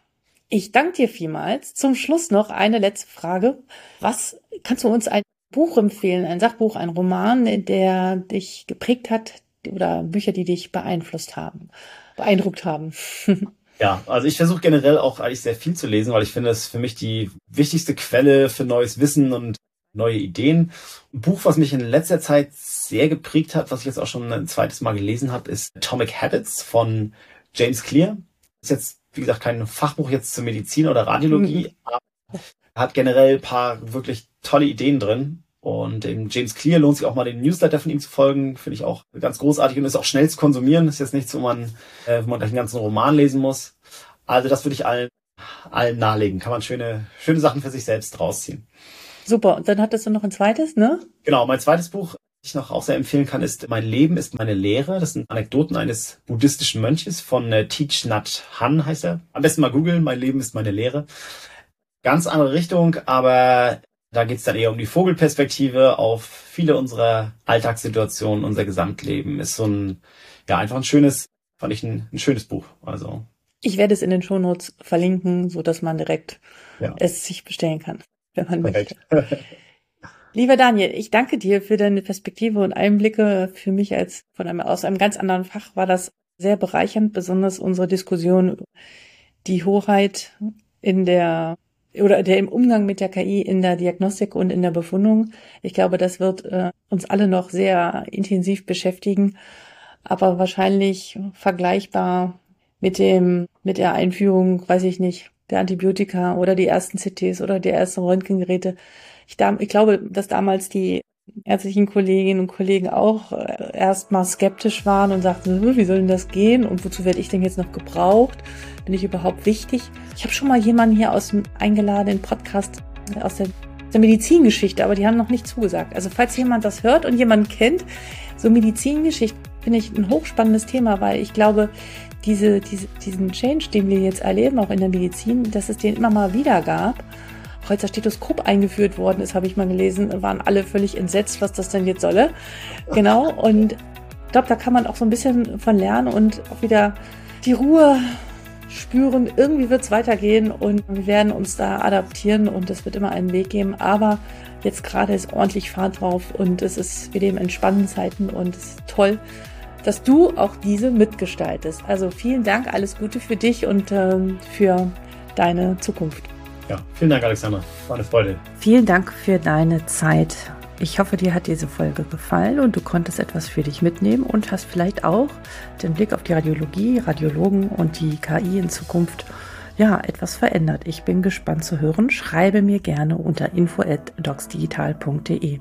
Speaker 1: ich danke dir vielmals. Zum Schluss noch eine letzte Frage. Was kannst du uns ein Buch empfehlen, ein Sachbuch, ein Roman, der dich geprägt hat oder Bücher, die dich beeinflusst haben, beeindruckt haben? [LAUGHS]
Speaker 2: Ja, also ich versuche generell auch eigentlich sehr viel zu lesen, weil ich finde, es für mich die wichtigste Quelle für neues Wissen und neue Ideen. Ein Buch, was mich in letzter Zeit sehr geprägt hat, was ich jetzt auch schon ein zweites Mal gelesen habe, ist Atomic Habits von James Clear. Ist jetzt wie gesagt, kein Fachbuch jetzt zur Medizin oder Radiologie, mhm. aber hat generell paar wirklich tolle Ideen drin. Und dem James Clear lohnt sich auch mal den Newsletter von ihm zu folgen. Finde ich auch ganz großartig und ist auch schnell zu konsumieren. Ist jetzt nichts, wo man, äh, wo man gleich einen ganzen Roman lesen muss. Also das würde ich allen, allen nahelegen. Kann man schöne, schöne Sachen für sich selbst rausziehen.
Speaker 1: Super. Und dann hattest du noch ein zweites, ne?
Speaker 2: Genau. Mein zweites Buch ich noch auch sehr empfehlen kann, ist Mein Leben ist meine Lehre. Das sind Anekdoten eines buddhistischen Mönches von äh, Teach Nat Han heißt er. Am besten mal googeln, Mein Leben ist meine Lehre. Ganz andere Richtung, aber da geht's dann eher um die Vogelperspektive auf viele unserer Alltagssituationen, unser Gesamtleben. Ist so ein, ja, einfach ein schönes, fand ich ein, ein schönes Buch. Also.
Speaker 1: Ich werde es in den Shownotes verlinken, so dass man direkt ja. es sich bestellen kann, wenn man Perfekt. möchte. [LAUGHS] Lieber Daniel, ich danke dir für deine Perspektive und Einblicke. Für mich als von einem, aus einem ganz anderen Fach war das sehr bereichernd, besonders unsere Diskussion die Hoheit in der oder der im Umgang mit der KI in der Diagnostik und in der Befundung. Ich glaube, das wird äh, uns alle noch sehr intensiv beschäftigen, aber wahrscheinlich vergleichbar mit dem mit der Einführung, weiß ich nicht, der Antibiotika oder die ersten CTs oder die ersten Röntgengeräte ich, da, ich glaube, dass damals die ärztlichen Kolleginnen und Kollegen auch äh, erstmal skeptisch waren und sagten, wie soll denn das gehen und wozu werde ich denn jetzt noch gebraucht? Bin ich überhaupt wichtig? Ich habe schon mal jemanden hier aus dem eingeladenen Podcast äh, aus der, der Medizingeschichte, aber die haben noch nicht zugesagt. Also falls jemand das hört und jemand kennt, so Medizingeschichte finde ich ein hochspannendes Thema, weil ich glaube, diese, diese, diesen Change, den wir jetzt erleben, auch in der Medizin, dass es den immer mal wieder gab das Stethoskop eingeführt worden ist, habe ich mal gelesen, waren alle völlig entsetzt, was das denn jetzt solle. Genau. Und ich glaube, da kann man auch so ein bisschen von lernen und auch wieder die Ruhe spüren. Irgendwie wird es weitergehen und wir werden uns da adaptieren und es wird immer einen Weg geben. Aber jetzt gerade ist ordentlich Fahrt drauf und es ist, wir leben in spannenden Zeiten und es ist toll, dass du auch diese mitgestaltest. Also vielen Dank, alles Gute für dich und ähm, für deine Zukunft.
Speaker 2: Ja, vielen Dank, Alexander. War eine Freude.
Speaker 1: Vielen Dank für deine Zeit. Ich hoffe, dir hat diese Folge gefallen und du konntest etwas für dich mitnehmen und hast vielleicht auch den Blick auf die Radiologie, Radiologen und die KI in Zukunft ja, etwas verändert. Ich bin gespannt zu hören. Schreibe mir gerne unter info@docsdigital.de.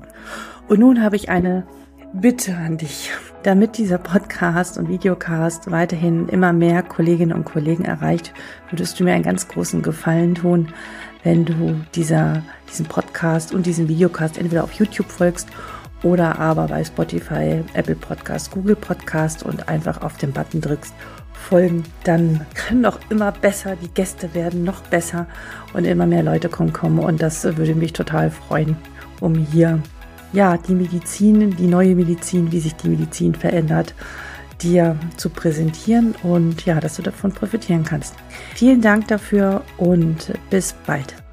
Speaker 1: Und nun habe ich eine Bitte an dich, damit dieser Podcast und Videocast weiterhin immer mehr Kolleginnen und Kollegen erreicht, würdest du mir einen ganz großen Gefallen tun, wenn du dieser, diesem Podcast und diesem Videocast entweder auf YouTube folgst oder aber bei Spotify, Apple Podcast, Google Podcast und einfach auf den Button drückst. Folgen, dann können doch immer besser, die Gäste werden noch besser und immer mehr Leute kommen kommen. Und das würde mich total freuen, um hier ja, die Medizin, die neue Medizin, wie sich die Medizin verändert, dir zu präsentieren und ja, dass du davon profitieren kannst. Vielen Dank dafür und bis bald.